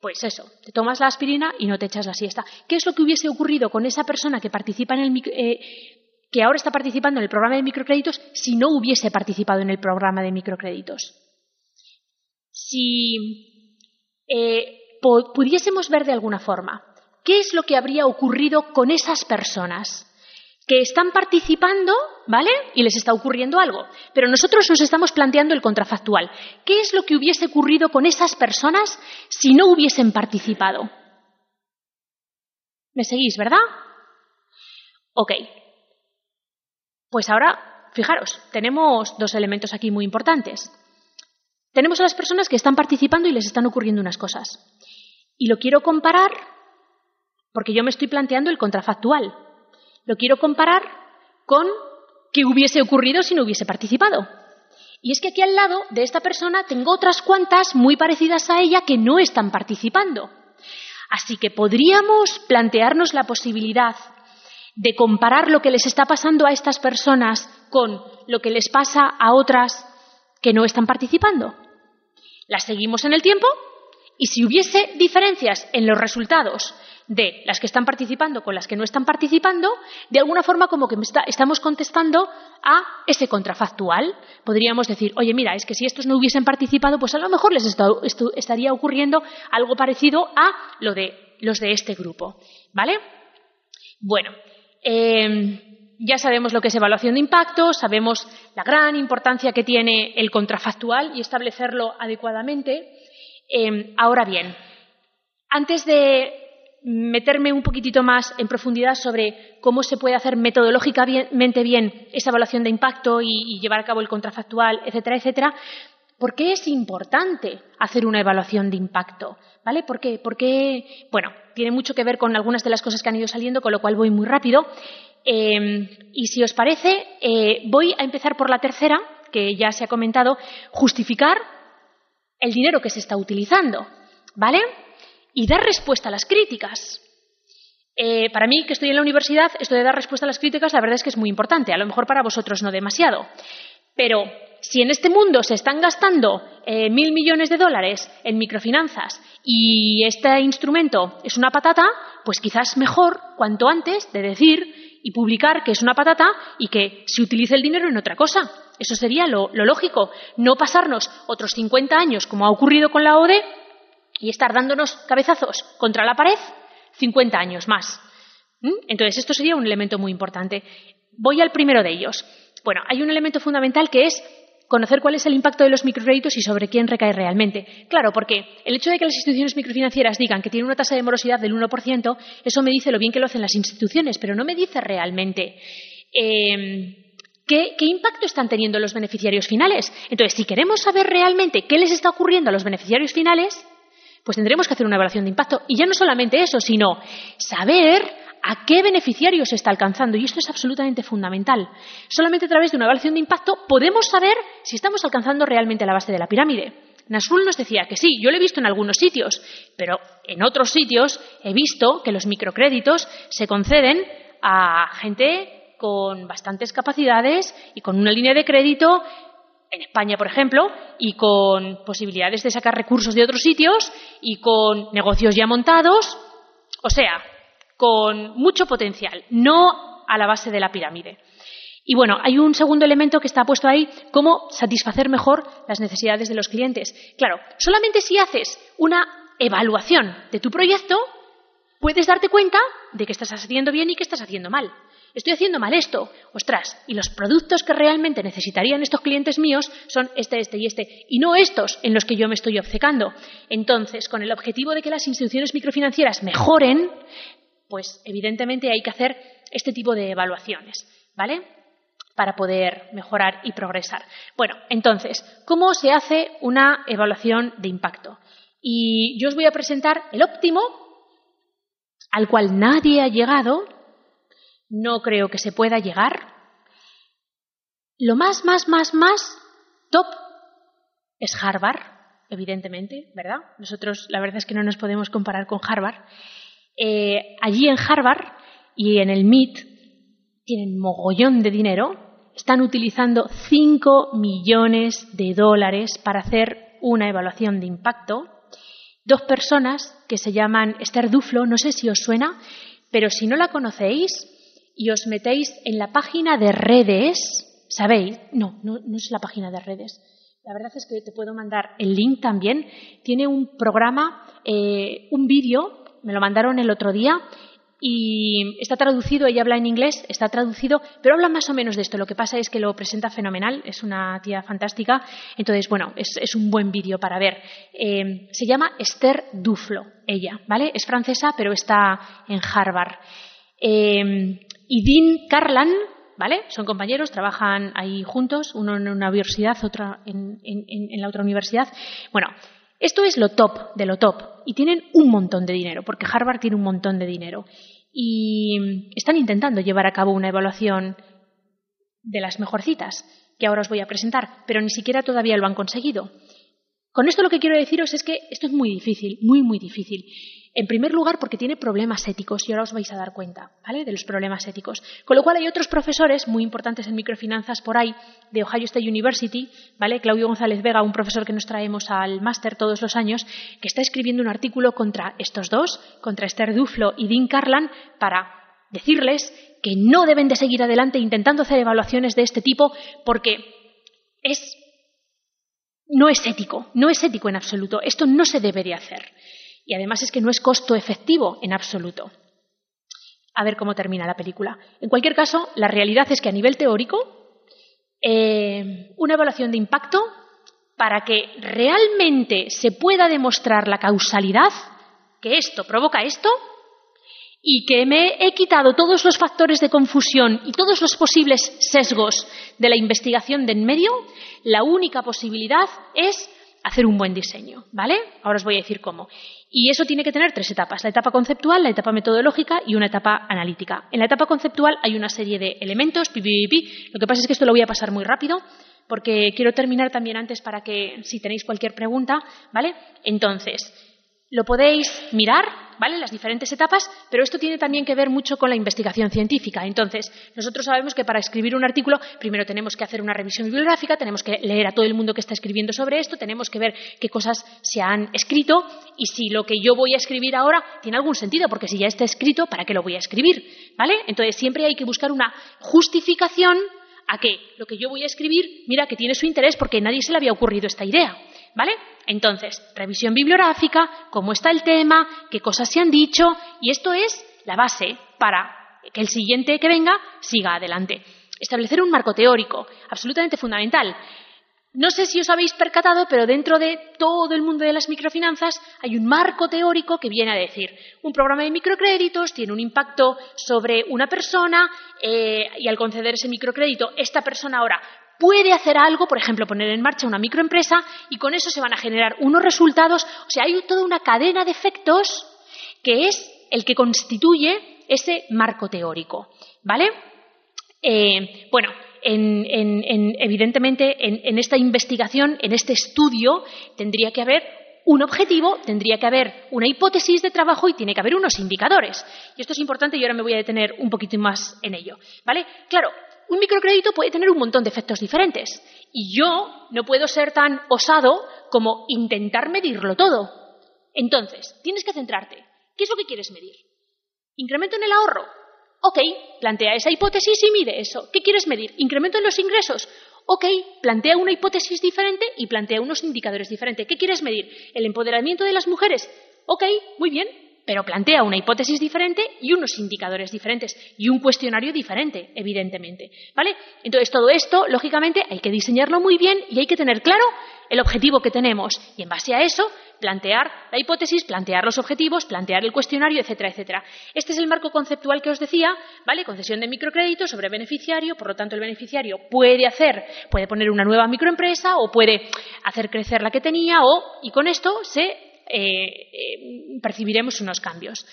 pues eso, te tomas la aspirina y no te echas la siesta? ¿Qué es lo que hubiese ocurrido con esa persona que participa en el eh, que ahora está participando en el programa de microcréditos si no hubiese participado en el programa de microcréditos? Si eh, pudiésemos ver de alguna forma qué es lo que habría ocurrido con esas personas que están participando, ¿vale? Y les está ocurriendo algo. Pero nosotros nos estamos planteando el contrafactual. ¿Qué es lo que hubiese ocurrido con esas personas si no hubiesen participado? ¿Me seguís, verdad? Ok. Pues ahora, fijaros, tenemos dos elementos aquí muy importantes. Tenemos a las personas que están participando y les están ocurriendo unas cosas. Y lo quiero comparar porque yo me estoy planteando el contrafactual. Lo quiero comparar con qué hubiese ocurrido si no hubiese participado. Y es que aquí al lado de esta persona tengo otras cuantas muy parecidas a ella que no están participando. Así que podríamos plantearnos la posibilidad de comparar lo que les está pasando a estas personas con lo que les pasa a otras que no están participando. Las seguimos en el tiempo y si hubiese diferencias en los resultados de las que están participando con las que no están participando, de alguna forma como que estamos contestando a ese contrafactual. Podríamos decir, oye, mira, es que si estos no hubiesen participado, pues a lo mejor les estaría ocurriendo algo parecido a lo de los de este grupo. ¿Vale? Bueno, em, ya sabemos lo que es evaluación de impacto, sabemos la gran importancia que tiene el contrafactual y establecerlo adecuadamente. Em, ahora bien, antes de meterme un poquitito más en profundidad sobre cómo se puede hacer metodológicamente bien esa evaluación de impacto y, llevar a cabo el contrafactual, etcétera, etcétera. ¿Por qué es importante hacer una evaluación de impacto? ¿Vale? ¿Por qué? Porque, bueno, tiene mucho que ver con algunas de las cosas que han ido saliendo, con lo cual voy muy rápido. Em, y si os parece, eh, voy a empezar por la tercera, que ya se ha comentado, justificar el dinero que se está utilizando. ¿Vale? Y dar respuesta a las críticas. Eh, para mí, que estoy en la universidad, esto de dar respuesta a las críticas, la verdad es que es muy importante. A lo mejor para vosotros no demasiado. Pero si en este mundo se están gastando eh, mil millones de dólares en microfinanzas y este instrumento es una patata, pues quizás mejor, cuanto antes, de decir y publicar que es una patata y que se utilice el dinero en otra cosa. Eso sería lo, lo lógico. No pasarnos otros 50 años, como ha ocurrido con la ODE, y estar dándonos cabezazos contra la pared 50 años más. ¿Mm? Entonces, esto sería un elemento muy importante. Voy al primero de ellos. Bueno, hay un elemento fundamental que es conocer cuál es el impacto de los microcréditos y sobre quién recae realmente. Claro, porque el hecho de que las instituciones microfinancieras digan que tienen una tasa de morosidad del 1%, eso me dice lo bien que lo hacen las instituciones, pero no me dice realmente em, ¿Qué, ¿Qué, impacto están teniendo los beneficiarios finales? Entonces, si queremos saber realmente qué les está ocurriendo a los beneficiarios finales, pues tendremos que hacer una evaluación de impacto. Y ya no solamente eso, sino saber a qué beneficiarios se está alcanzando. Y esto es absolutamente fundamental. Solamente a través de una evaluación de impacto podemos saber si estamos alcanzando realmente la base de la pirámide. Nasrul nos decía que sí, yo lo he visto en algunos sitios, pero en otros sitios he visto que los microcréditos se conceden a gente con bastantes capacidades y con una línea de crédito en España, por ejemplo, y con posibilidades de sacar recursos de otros sitios y con negocios ya montados, o sea, con mucho potencial, no a la base de la pirámide. Y bueno, hay un segundo elemento que está puesto ahí, cómo satisfacer mejor las necesidades de los clientes. Claro, solamente si haces una evaluación de tu proyecto, puedes darte cuenta de que estás haciendo bien y que estás haciendo mal. Estoy haciendo mal esto. Ostras, y los productos que realmente necesitarían estos clientes míos son este, este y este, y no estos en los que yo me estoy obcecando. Entonces, con el objetivo de que las instituciones microfinancieras mejoren, pues evidentemente hay que hacer este tipo de evaluaciones, ¿vale? Para poder mejorar y progresar. Bueno, entonces, ¿cómo se hace una evaluación de impacto? Y yo os voy a presentar el óptimo al cual nadie ha llegado, no creo que se pueda llegar. Lo más, más, más, más top es Harvard, evidentemente, ¿verdad? Nosotros la verdad es que no nos podemos comparar con Harvard. Eh, allí en Harvard y en el MIT tienen mogollón de dinero, están utilizando 5 millones de dólares para hacer una evaluación de impacto dos personas que se llaman Esther Duflo, no sé si os suena, pero si no la conocéis y os metéis en la página de redes, ¿sabéis? No, no, es la página de redes. La verdad es que te puedo mandar el link también. Tiene un programa, eh, un vídeo, me lo mandaron el otro día, y está traducido, ella habla en inglés, está traducido, pero habla más o menos de esto. Lo que pasa es que lo presenta fenomenal, es una tía fantástica. Entonces, bueno, es, un buen vídeo para ver. Eh, se llama Esther Duflo, ella, ¿vale? Es francesa, pero está en Harvard. Eh, y Dean Carlan, ¿vale? Son compañeros, trabajan ahí juntos, uno en una universidad, otro en, en la otra universidad. Bueno, esto es lo top de lo top y tienen un montón de dinero, porque Harvard tiene un montón de dinero. Y están intentando llevar a cabo una evaluación de las mejorcitas, que ahora os voy a presentar, pero ni siquiera todavía lo han conseguido. Con esto lo que quiero deciros es que esto es muy difícil, muy, muy difícil. En primer lugar, porque tiene problemas éticos, y ahora os vais a dar cuenta, ¿vale? De los problemas éticos. Con lo cual hay otros profesores muy importantes en microfinanzas por ahí, de Ohio State University, ¿vale? Claudio González Vega, un profesor que nos traemos al máster todos los años, que está escribiendo un artículo contra estos dos, contra Esther Duflo y Dean Carlan, para decirles que no deben de seguir adelante intentando hacer evaluaciones de este tipo porque es no es ético, no es ético en absoluto. Esto no se debería hacer. Y además es que no es costo efectivo en absoluto. A ver cómo termina la película. En cualquier caso, la realidad es que a nivel teórico, eh, una evaluación de impacto, para que realmente se pueda demostrar la causalidad, que esto provoca esto, y que me he quitado todos los factores de confusión y todos los posibles sesgos de la investigación de en medio, la única posibilidad es hacer un buen diseño, ¿vale? Ahora os voy a decir cómo. Y eso tiene que tener tres etapas, la etapa conceptual, la etapa metodológica y una etapa analítica. En la etapa conceptual hay una serie de elementos, pi, Lo que pasa es que esto lo voy a pasar muy rápido porque quiero terminar también antes para que si tenéis cualquier pregunta, ¿vale? Entonces, lo podéis mirar, ¿vale? Las diferentes etapas, pero esto tiene también que ver mucho con la investigación científica. Entonces, nosotros sabemos que para escribir un artículo, primero tenemos que hacer una revisión bibliográfica, tenemos que leer a todo el mundo que está escribiendo sobre esto, tenemos que ver qué cosas se han escrito y si lo que yo voy a escribir ahora tiene algún sentido, porque si ya está escrito, ¿para qué lo voy a escribir? ¿Vale? Entonces, siempre hay que buscar una justificación a que lo que yo voy a escribir, mira, que tiene su interés porque nadie se le había ocurrido esta idea. ¿Vale? Entonces, revisión bibliográfica, cómo está el tema, qué cosas se han dicho, y esto es la base para que el siguiente que venga siga adelante. Establecer un marco teórico, absolutamente fundamental. No sé si os habéis percatado, pero dentro de todo el mundo de las microfinanzas hay un marco teórico que viene a decir, un programa de microcréditos tiene un impacto sobre una persona eh, y al conceder ese microcrédito, esta persona ahora puede hacer algo, por ejemplo, poner en marcha una microempresa y con eso se van a generar unos resultados. O sea, hay toda una cadena de efectos que es el que constituye ese marco teórico. ¿Vale? Eh, bueno, evidentemente en, esta investigación, en este estudio, tendría que haber un objetivo, tendría que haber una hipótesis de trabajo y tiene que haber unos indicadores. Y esto es importante y ahora me voy a detener un poquito más en ello. ¿Vale? Claro, un microcrédito puede tener un montón de efectos diferentes y yo no puedo ser tan osado como intentar medirlo todo. Entonces, tienes que centrarte. ¿Qué es lo que quieres medir? ¿Incremento en el ahorro? Ok, plantea esa hipótesis y mide eso. ¿Qué quieres medir? ¿Incremento en los ingresos? Ok, plantea una hipótesis diferente y plantea unos indicadores diferentes. ¿Qué quieres medir? ¿El empoderamiento de las mujeres? Ok, muy bien, pero plantea una hipótesis diferente y unos indicadores diferentes y un cuestionario diferente, evidentemente. ¿Vale? Entonces, todo esto, lógicamente, hay que diseñarlo muy bien y hay que tener claro el objetivo que tenemos y, en base a eso, plantear la hipótesis, plantear los objetivos, plantear el cuestionario, etcétera, etcétera. Este es el marco conceptual que os decía, ¿vale? Concesión de microcrédito sobre beneficiario, por lo tanto el beneficiario puede hacer, puede poner una nueva microempresa o puede hacer crecer la que tenía o y con esto se eh, percibiremos unos cambios.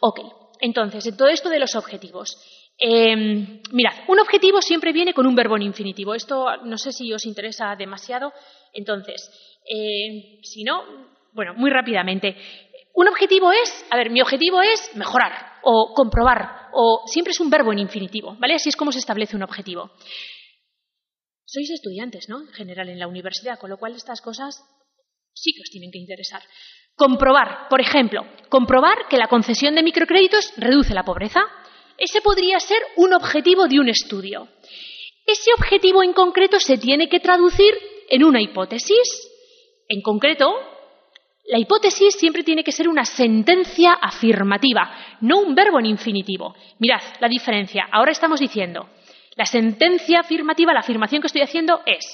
Ok, entonces, en todo esto de los objetivos. Em, mirad, un objetivo siempre viene con un verbo en infinitivo. Esto no sé si os interesa demasiado. Entonces, eh, si no, bueno, muy rápidamente. Un objetivo es, a ver, mi objetivo es mejorar o comprobar o siempre es un verbo en infinitivo, ¿vale? Así es como se establece un objetivo. Sois estudiantes, ¿no? En general en la universidad, con lo cual estas cosas sí que os tienen que interesar. Comprobar, por ejemplo, comprobar que la concesión de microcréditos reduce la pobreza. Ese podría ser un objetivo de un estudio. Ese objetivo en concreto se tiene que traducir en una hipótesis. En concreto, la hipótesis siempre tiene que ser una sentencia afirmativa, no un verbo en infinitivo. Mirad la diferencia. Ahora estamos diciendo, la sentencia afirmativa, la afirmación que estoy haciendo es,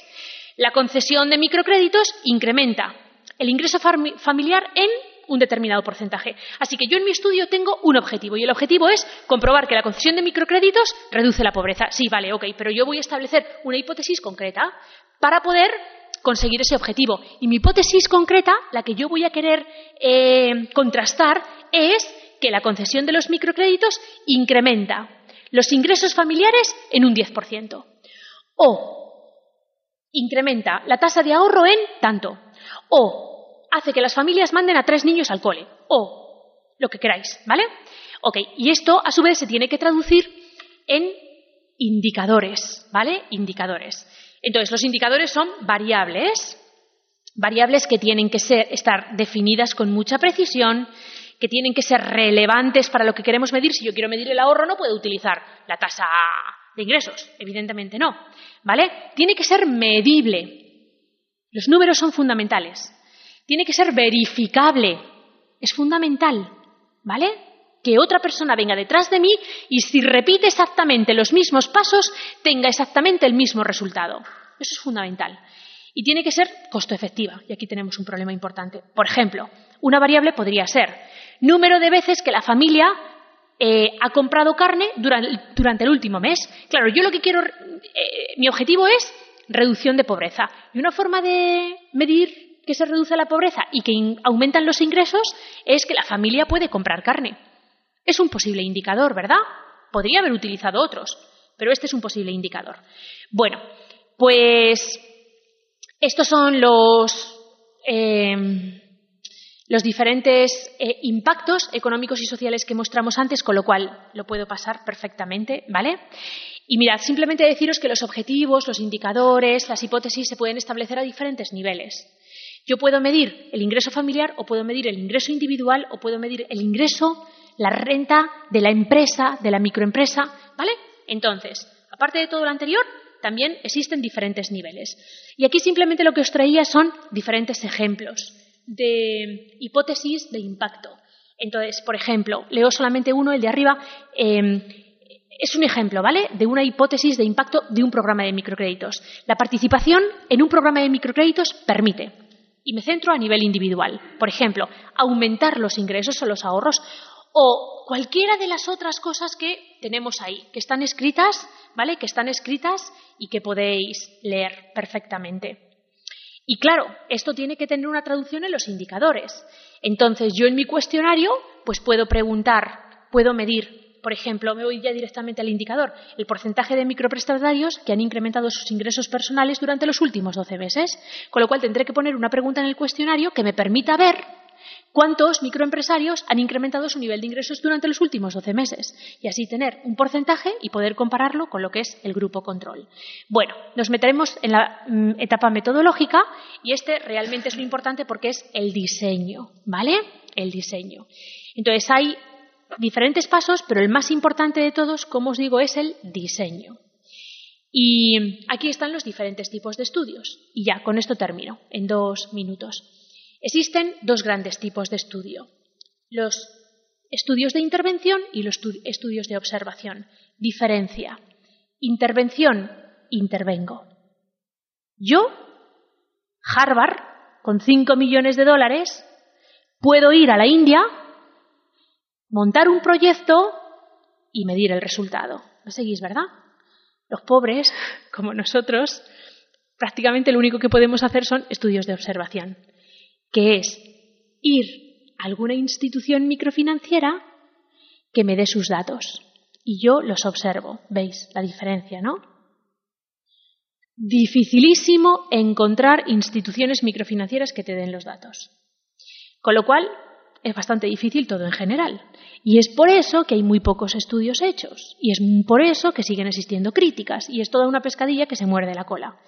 la concesión de microcréditos incrementa el ingreso familiar en un determinado porcentaje. Así que yo en mi estudio tengo un objetivo y el objetivo es comprobar que la concesión de microcréditos reduce la pobreza. Sí, vale, ok, pero yo voy a establecer una hipótesis concreta para poder conseguir ese objetivo. Y mi hipótesis concreta, la que yo voy a querer eh, contrastar, es que la concesión de los microcréditos incrementa los ingresos familiares en un 10%. O incrementa la tasa de ahorro en tanto. O hace que las familias manden a tres niños al cole. O lo que queráis, ¿vale? Ok, y esto a su vez se tiene que traducir en indicadores, ¿vale? Indicadores. Entonces, los indicadores son variables, variables que tienen que estar definidas con mucha precisión, que tienen que ser relevantes para lo que queremos medir. Si yo quiero medir el ahorro, no puedo utilizar la tasa de ingresos, evidentemente no. ¿Vale? Tiene que ser medible. Los números son fundamentales. Tiene que ser verificable. Es fundamental. ¿Vale? que otra persona venga detrás de mí y si repite exactamente los mismos pasos, tenga exactamente el mismo resultado. Eso es fundamental. Y tiene que ser costo efectiva. Y aquí tenemos un problema importante. Por ejemplo, una variable podría ser número de veces que la familia eh, ha comprado carne durante, el último mes. Claro, yo lo que quiero, eh, mi objetivo es reducción de pobreza. Y una forma de medir que se reduce la pobreza y que aumentan los ingresos es que la familia puede comprar carne. Es un posible indicador, ¿verdad? Podría haber utilizado otros, pero este es un posible indicador. Bueno, pues estos son los, em, los diferentes eh, impactos económicos y sociales que mostramos antes, con lo cual lo puedo pasar perfectamente, ¿vale? Y mirad, simplemente deciros que los objetivos, los indicadores, las hipótesis se pueden establecer a diferentes niveles. Yo puedo medir el ingreso familiar o puedo medir el ingreso individual o puedo medir el ingreso la renta de la empresa, de la microempresa, ¿vale? Entonces, aparte de todo lo anterior, también existen diferentes niveles. Y aquí simplemente lo que os traía son diferentes ejemplos de hipótesis de impacto. Entonces, por ejemplo, leo solamente uno, el de arriba. Em, es un ejemplo, ¿vale? De una hipótesis de impacto de un programa de microcréditos. La participación en un programa de microcréditos permite, y me centro a nivel individual, por ejemplo, aumentar los ingresos o los ahorros o cualquiera de las otras cosas que tenemos ahí, que están escritas, ¿vale? Que están escritas y que podéis leer perfectamente. Y claro, esto tiene que tener una traducción en los indicadores. Entonces, yo en mi cuestionario, pues puedo preguntar, puedo medir, por ejemplo, me voy ya directamente al indicador, el porcentaje de microprestatarios que han incrementado sus ingresos personales durante los últimos 12 meses. Con lo cual tendré que poner una pregunta en el cuestionario que me permita ver cuántos microempresarios han incrementado su nivel de ingresos durante los últimos 12 meses y así tener un porcentaje y poder compararlo con lo que es el grupo control. Bueno, nos meteremos en la mm, etapa metodológica y este realmente es lo importante porque es el diseño, ¿vale? El diseño. Entonces hay diferentes pasos, pero el más importante de todos, como os digo, es el diseño. Y aquí están los diferentes tipos de estudios. Y ya, con esto termino, en dos minutos. Existen dos grandes tipos de estudio. Los Estudios de intervención y los estudios de observación. Diferencia. Intervención, intervengo. Yo, Harvard, con 5 millones de dólares, puedo ir a la India, montar un proyecto y medir el resultado. ¿Lo seguís, verdad? Los pobres, (laughs) como nosotros, prácticamente lo único que podemos hacer son estudios de observación, que es ir a alguna institución microfinanciera que me dé sus datos y yo los observo. ¿Veis la diferencia, no? Dificilísimo encontrar instituciones microfinancieras que te den los datos. Con lo cual, es bastante difícil todo en general. Y es por eso que hay muy pocos estudios hechos. Y es por eso que siguen existiendo críticas. Y es toda una pescadilla que se muerde la cola.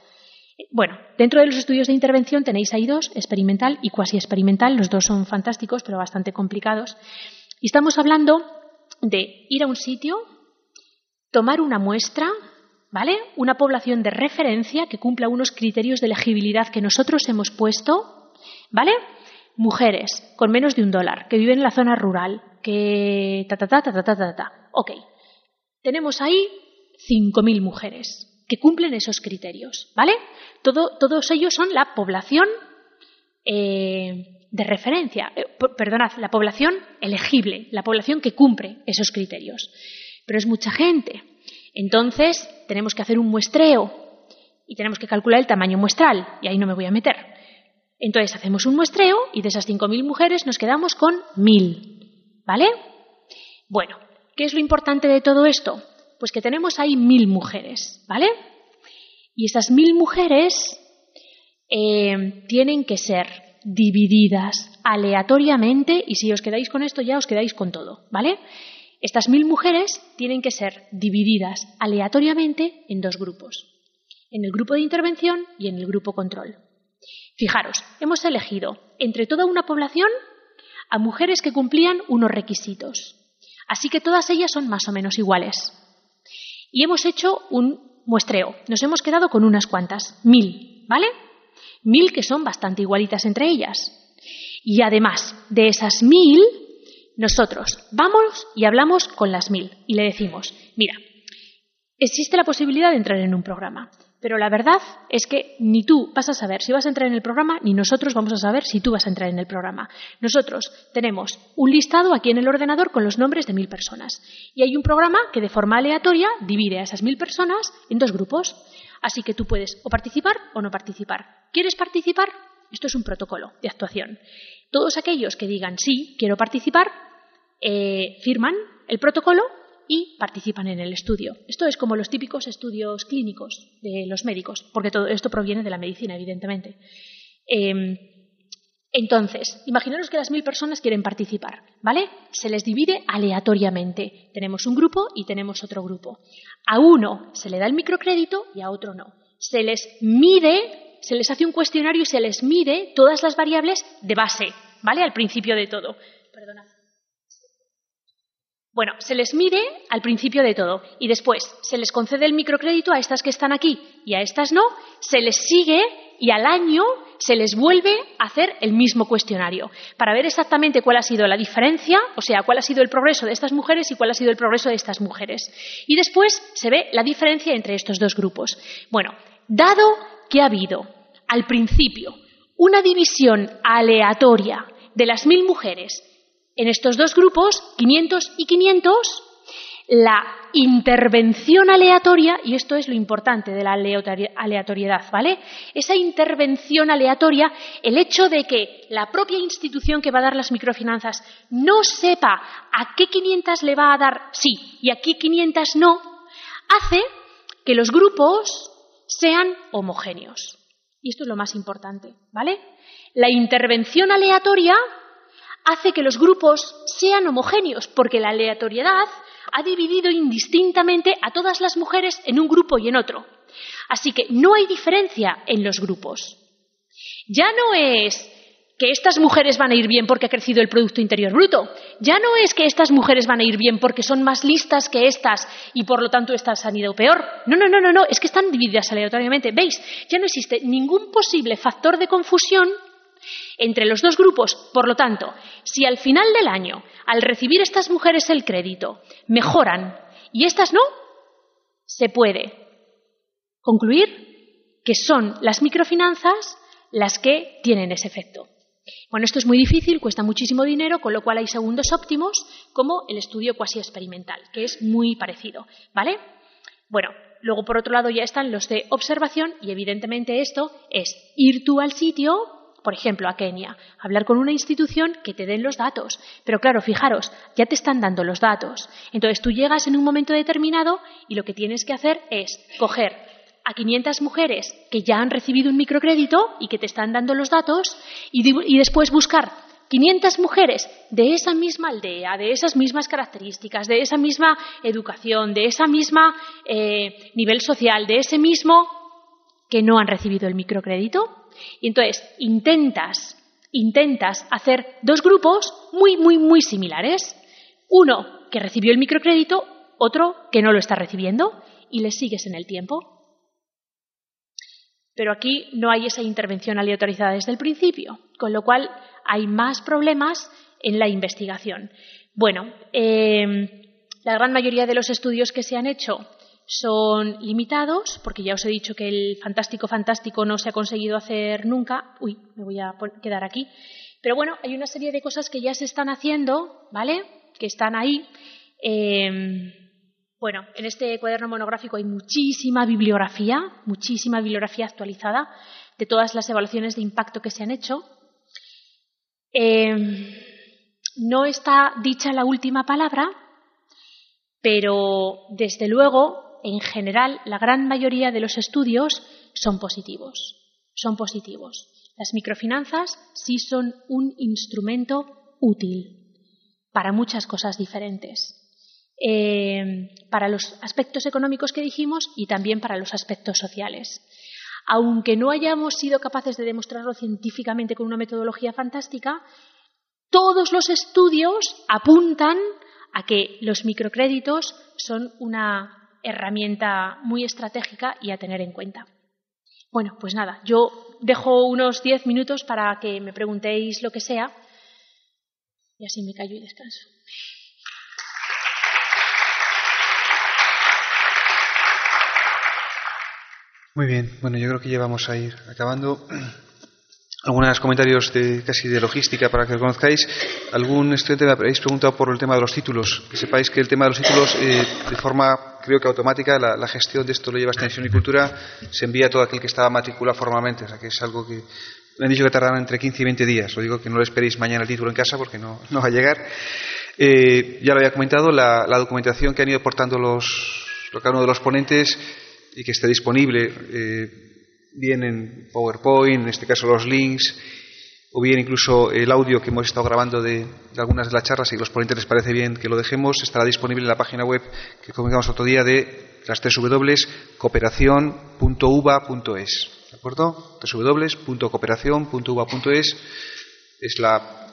Bueno, dentro de los estudios de intervención tenéis ahí dos, experimental y cuasi experimental. Los dos son fantásticos, pero bastante complicados. Y estamos hablando de ir a un sitio, tomar una muestra, ¿vale? Una población de referencia que cumpla unos criterios de elegibilidad que nosotros hemos puesto, ¿vale? Mujeres con menos de un dólar, que viven en la zona rural, que ta ta ta ta ta ta ta. ta. Ok. Tenemos ahí 5.000 mujeres que cumplen esos criterios, ¿vale? todos ellos son la población eh, de referencia, eh, perdonad, la población elegible, la población que cumple esos criterios. Pero es mucha gente. Entonces, tenemos que hacer un muestreo y tenemos que calcular el tamaño muestral, y ahí no me voy a meter. Entonces, hacemos un muestreo y de esas 5.000 mujeres nos quedamos con 1.000. ¿Vale? Bueno, ¿qué es lo importante de todo esto? Pues que tenemos ahí mil mujeres, ¿vale? Y esas mil mujeres eh, tienen que ser divididas aleatoriamente, y si os quedáis con esto ya os quedáis con todo, ¿vale? Estas mil mujeres tienen que ser divididas aleatoriamente en dos grupos, en el grupo de intervención y en el grupo control. Fijaros, hemos elegido entre toda una población a mujeres que cumplían unos requisitos, así que todas ellas son más o menos iguales. Y hemos hecho un muestreo. Nos hemos quedado con unas cuantas, mil, ¿vale? Mil que son bastante igualitas entre ellas. Y además de esas mil, nosotros vamos y hablamos con las mil y le decimos, mira, existe la posibilidad de entrar en un programa. Pero la verdad es que ni tú vas a saber si vas a entrar en el programa, ni nosotros vamos a saber si tú vas a entrar en el programa. Nosotros tenemos un listado aquí en el ordenador con los nombres de mil personas. Y hay un programa que de forma aleatoria divide a esas mil personas en dos grupos. Así que tú puedes o participar o no participar. ¿Quieres participar? Esto es un protocolo de actuación. Todos aquellos que digan sí, quiero participar, eh, firman el protocolo y participan en el estudio. Esto es como los típicos estudios clínicos de los médicos, porque todo esto proviene de la medicina, evidentemente. Em, entonces, imaginaros que las mil personas quieren participar, ¿vale? Se les divide aleatoriamente. Tenemos un grupo y tenemos otro grupo. A uno se le da el microcrédito y a otro no. Se les mide, se les hace un cuestionario y se les mide todas las variables de base, ¿vale? Al principio de todo. Perdona. Bueno, se les mide al principio de todo y después se les concede el microcrédito a estas que están aquí y a estas no, se les sigue y al año se les vuelve a hacer el mismo cuestionario para ver exactamente cuál ha sido la diferencia, o sea, cuál ha sido el progreso de estas mujeres y cuál ha sido el progreso de estas mujeres. Y después se ve la diferencia entre estos dos grupos. Bueno, dado que ha habido al principio una división aleatoria de las mil mujeres en estos dos grupos, 500 y 500, la intervención aleatoria, y esto es lo importante de la aleatoriedad, ¿vale? Esa intervención aleatoria, el hecho de que la propia institución que va a dar las microfinanzas no sepa a qué 500 le va a dar sí y a qué 500 no, hace que los grupos sean homogéneos. Y esto es lo más importante, ¿vale? La intervención aleatoria hace que los grupos sean homogéneos, porque la aleatoriedad ha dividido indistintamente a todas las mujeres en un grupo y en otro. Así que no hay diferencia en los grupos. Ya no es que estas mujeres van a ir bien porque ha crecido el Producto Interior Bruto. Ya no es que estas mujeres van a ir bien porque son más listas que estas y por lo tanto estas han ido peor. No, no, no, no, no. Es que están divididas aleatoriamente. ¿Veis? Ya no existe ningún posible factor de confusión Entre los dos grupos, por lo tanto, si al final del año, al recibir estas mujeres el crédito, mejoran y estas no, se puede concluir que son las microfinanzas las que tienen ese efecto. Bueno, esto es muy difícil, cuesta muchísimo dinero, con lo cual hay segundos óptimos, como el estudio cuasi experimental, que es muy parecido, ¿vale? Bueno, luego por otro lado ya están los de observación y evidentemente esto es ir tú al sitio, por ejemplo, a Kenia, hablar con una institución que te den los datos. Pero claro, fijaros, ya te están dando los datos. Entonces tú llegas en un momento determinado y lo que tienes que hacer es coger a 500 mujeres que ya han recibido un microcrédito y que te están dando los datos y, después buscar 500 mujeres de esa misma aldea, de esas mismas características, de esa misma educación, de esa misma eh, nivel social, de ese mismo que no han recibido el microcrédito. Y entonces intentas, intentas hacer dos grupos muy, muy, muy similares. Uno que recibió el microcrédito, otro que no lo está recibiendo, y le sigues en el tiempo. Pero aquí no hay esa intervención aleatorizada desde el principio, con lo cual hay más problemas en la investigación. Bueno, eh, la gran mayoría de los estudios que se han hecho son limitados, porque ya os he dicho que el fantástico fantástico no se ha conseguido hacer nunca. Uy, me voy a quedar aquí. Pero bueno, hay una serie de cosas que ya se están haciendo, ¿vale? Que están ahí. Eh, bueno, en este cuaderno monográfico hay muchísima bibliografía, muchísima bibliografía actualizada de todas las evaluaciones de impacto que se han hecho. Em, no está dicha la última palabra, pero desde luego, en general, la gran mayoría de los estudios son positivos. Son positivos. Las microfinanzas sí son un instrumento útil para muchas cosas diferentes. Eh, para los aspectos económicos que dijimos y también para los aspectos sociales. Aunque no hayamos sido capaces de demostrarlo científicamente con una metodología fantástica, todos los estudios apuntan a que los microcréditos son una herramienta muy estratégica y a tener en cuenta. Bueno, pues nada, yo dejo unos diez minutos para que me preguntéis lo que sea y así me callo y descanso. Muy bien, bueno, yo creo que ya vamos a ir acabando. Algunos comentarios de, casi de logística para que lo conozcáis. Algún estudiante me habéis preguntado por el tema de los títulos. Que sepáis que el tema de los títulos, eh, de forma creo que automática, la, gestión de esto lo lleva Extensión y Cultura, se envía a todo aquel que estaba matriculado formalmente. O sea que es algo que me han dicho que tardarán entre 15 y 20 días. Lo digo que no lo esperéis mañana el título en casa porque no, no va a llegar. Eh, ya lo había comentado, la, documentación que han ido aportando los, cada uno de los ponentes y que esté disponible eh, bien en PowerPoint, en este caso los links, o bien incluso el audio que hemos estado grabando de, algunas de las charlas y los ponentes les parece bien que lo dejemos, estará disponible en la página web que comentamos otro día de las tres W, cooperación.uva.es. ¿De acuerdo? www.cooperación.uva.es es la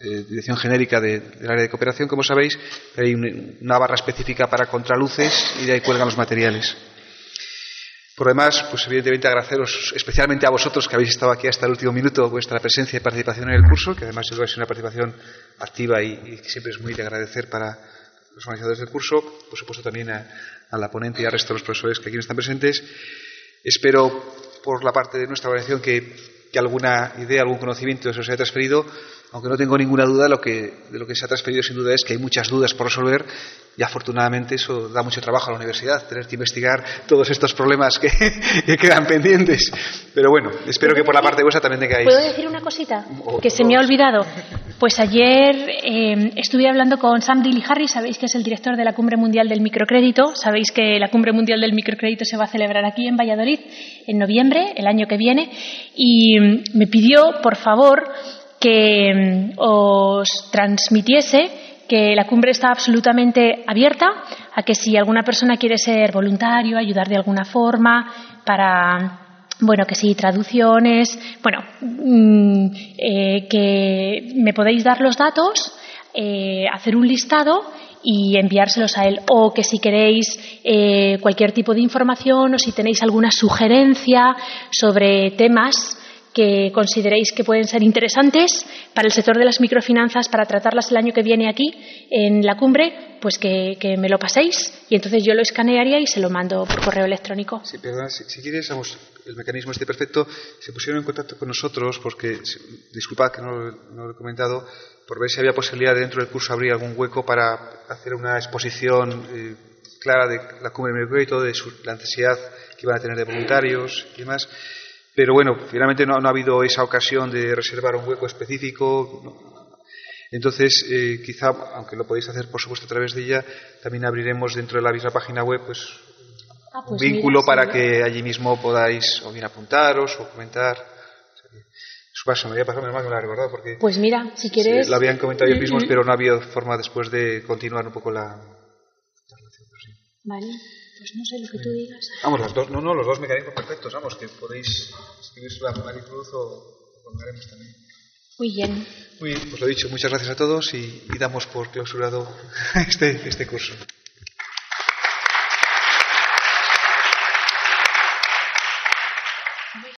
eh, dirección genérica del área de cooperación, como sabéis. Hay una barra específica para contraluces y de ahí cuelgan los materiales. Por demás, pues evidentemente agradeceros especialmente a vosotros que habéis estado aquí hasta el último minuto vuestra presencia y participación en el curso, que además yo creo que es una participación activa y, siempre es muy de agradecer para los organizadores del curso, por supuesto también a, la ponente y al resto de los profesores que aquí no están presentes. Espero, por la parte de nuestra organización, que, que alguna idea, algún conocimiento se os haya transferido aunque no tengo ninguna duda, lo que, de lo que se ha transferido sin duda es que hay muchas dudas por resolver y afortunadamente eso da mucho trabajo a la universidad, tener que investigar todos estos problemas que, (laughs) quedan pendientes. Pero bueno, espero que por la parte vuestra también tengáis. ¿Puedo decir una cosita que se me ha olvidado? Pues ayer eh, estuve hablando con Sam Dilly Harris, sabéis que es el director de la Cumbre Mundial del Microcrédito, sabéis que la Cumbre Mundial del Microcrédito se va a celebrar aquí en Valladolid en noviembre, el año que viene, y me pidió, por favor, que mm, os transmitiese que la cumbre está absolutamente abierta a que si alguna persona quiere ser voluntario, ayudar de alguna forma para bueno, que si traducciones, bueno, mm, eh, que me podéis dar los datos, eh, hacer un listado y enviárselos a él. O que si queréis eh, cualquier tipo de información o si tenéis alguna sugerencia sobre temas que consideréis que pueden ser interesantes para el sector de las microfinanzas, para tratarlas el año que viene aquí en la cumbre, pues que, me lo paséis y entonces yo lo escanearía y se lo mando por correo electrónico. Perdona, si, quieres, el mecanismo este perfecto, se pusieron en contacto con nosotros porque, disculpad que no, lo he comentado, por ver si había posibilidad dentro del curso abrir algún hueco para hacer una exposición eh, clara de la cumbre de microcrédito, de la necesidad que iban a tener de voluntarios y demás. Pero bueno, finalmente no, ha habido esa ocasión de reservar un hueco específico. Entonces, eh, quizá, aunque lo podéis hacer por supuesto a través de ella, también abriremos dentro de la misma página web pues, ah, un pues vínculo para que allí mismo podáis o bien apuntaros o comentar. Paso, me había pasado, más me lo recordado porque. Pues mira, si quieres. lo habían comentado ellos mismos, pero no ha habido forma después de continuar un poco la. Vale. Pues no sé lo que tú digas. Vamos, los dos, no, no, los dos mecanismos perfectos, vamos, que podéis escribir la Maricruz o pondremos también. Muy bien. Muy bien, pues lo dicho, muchas gracias a todos y, y damos por clausurado (laughs) este, este curso.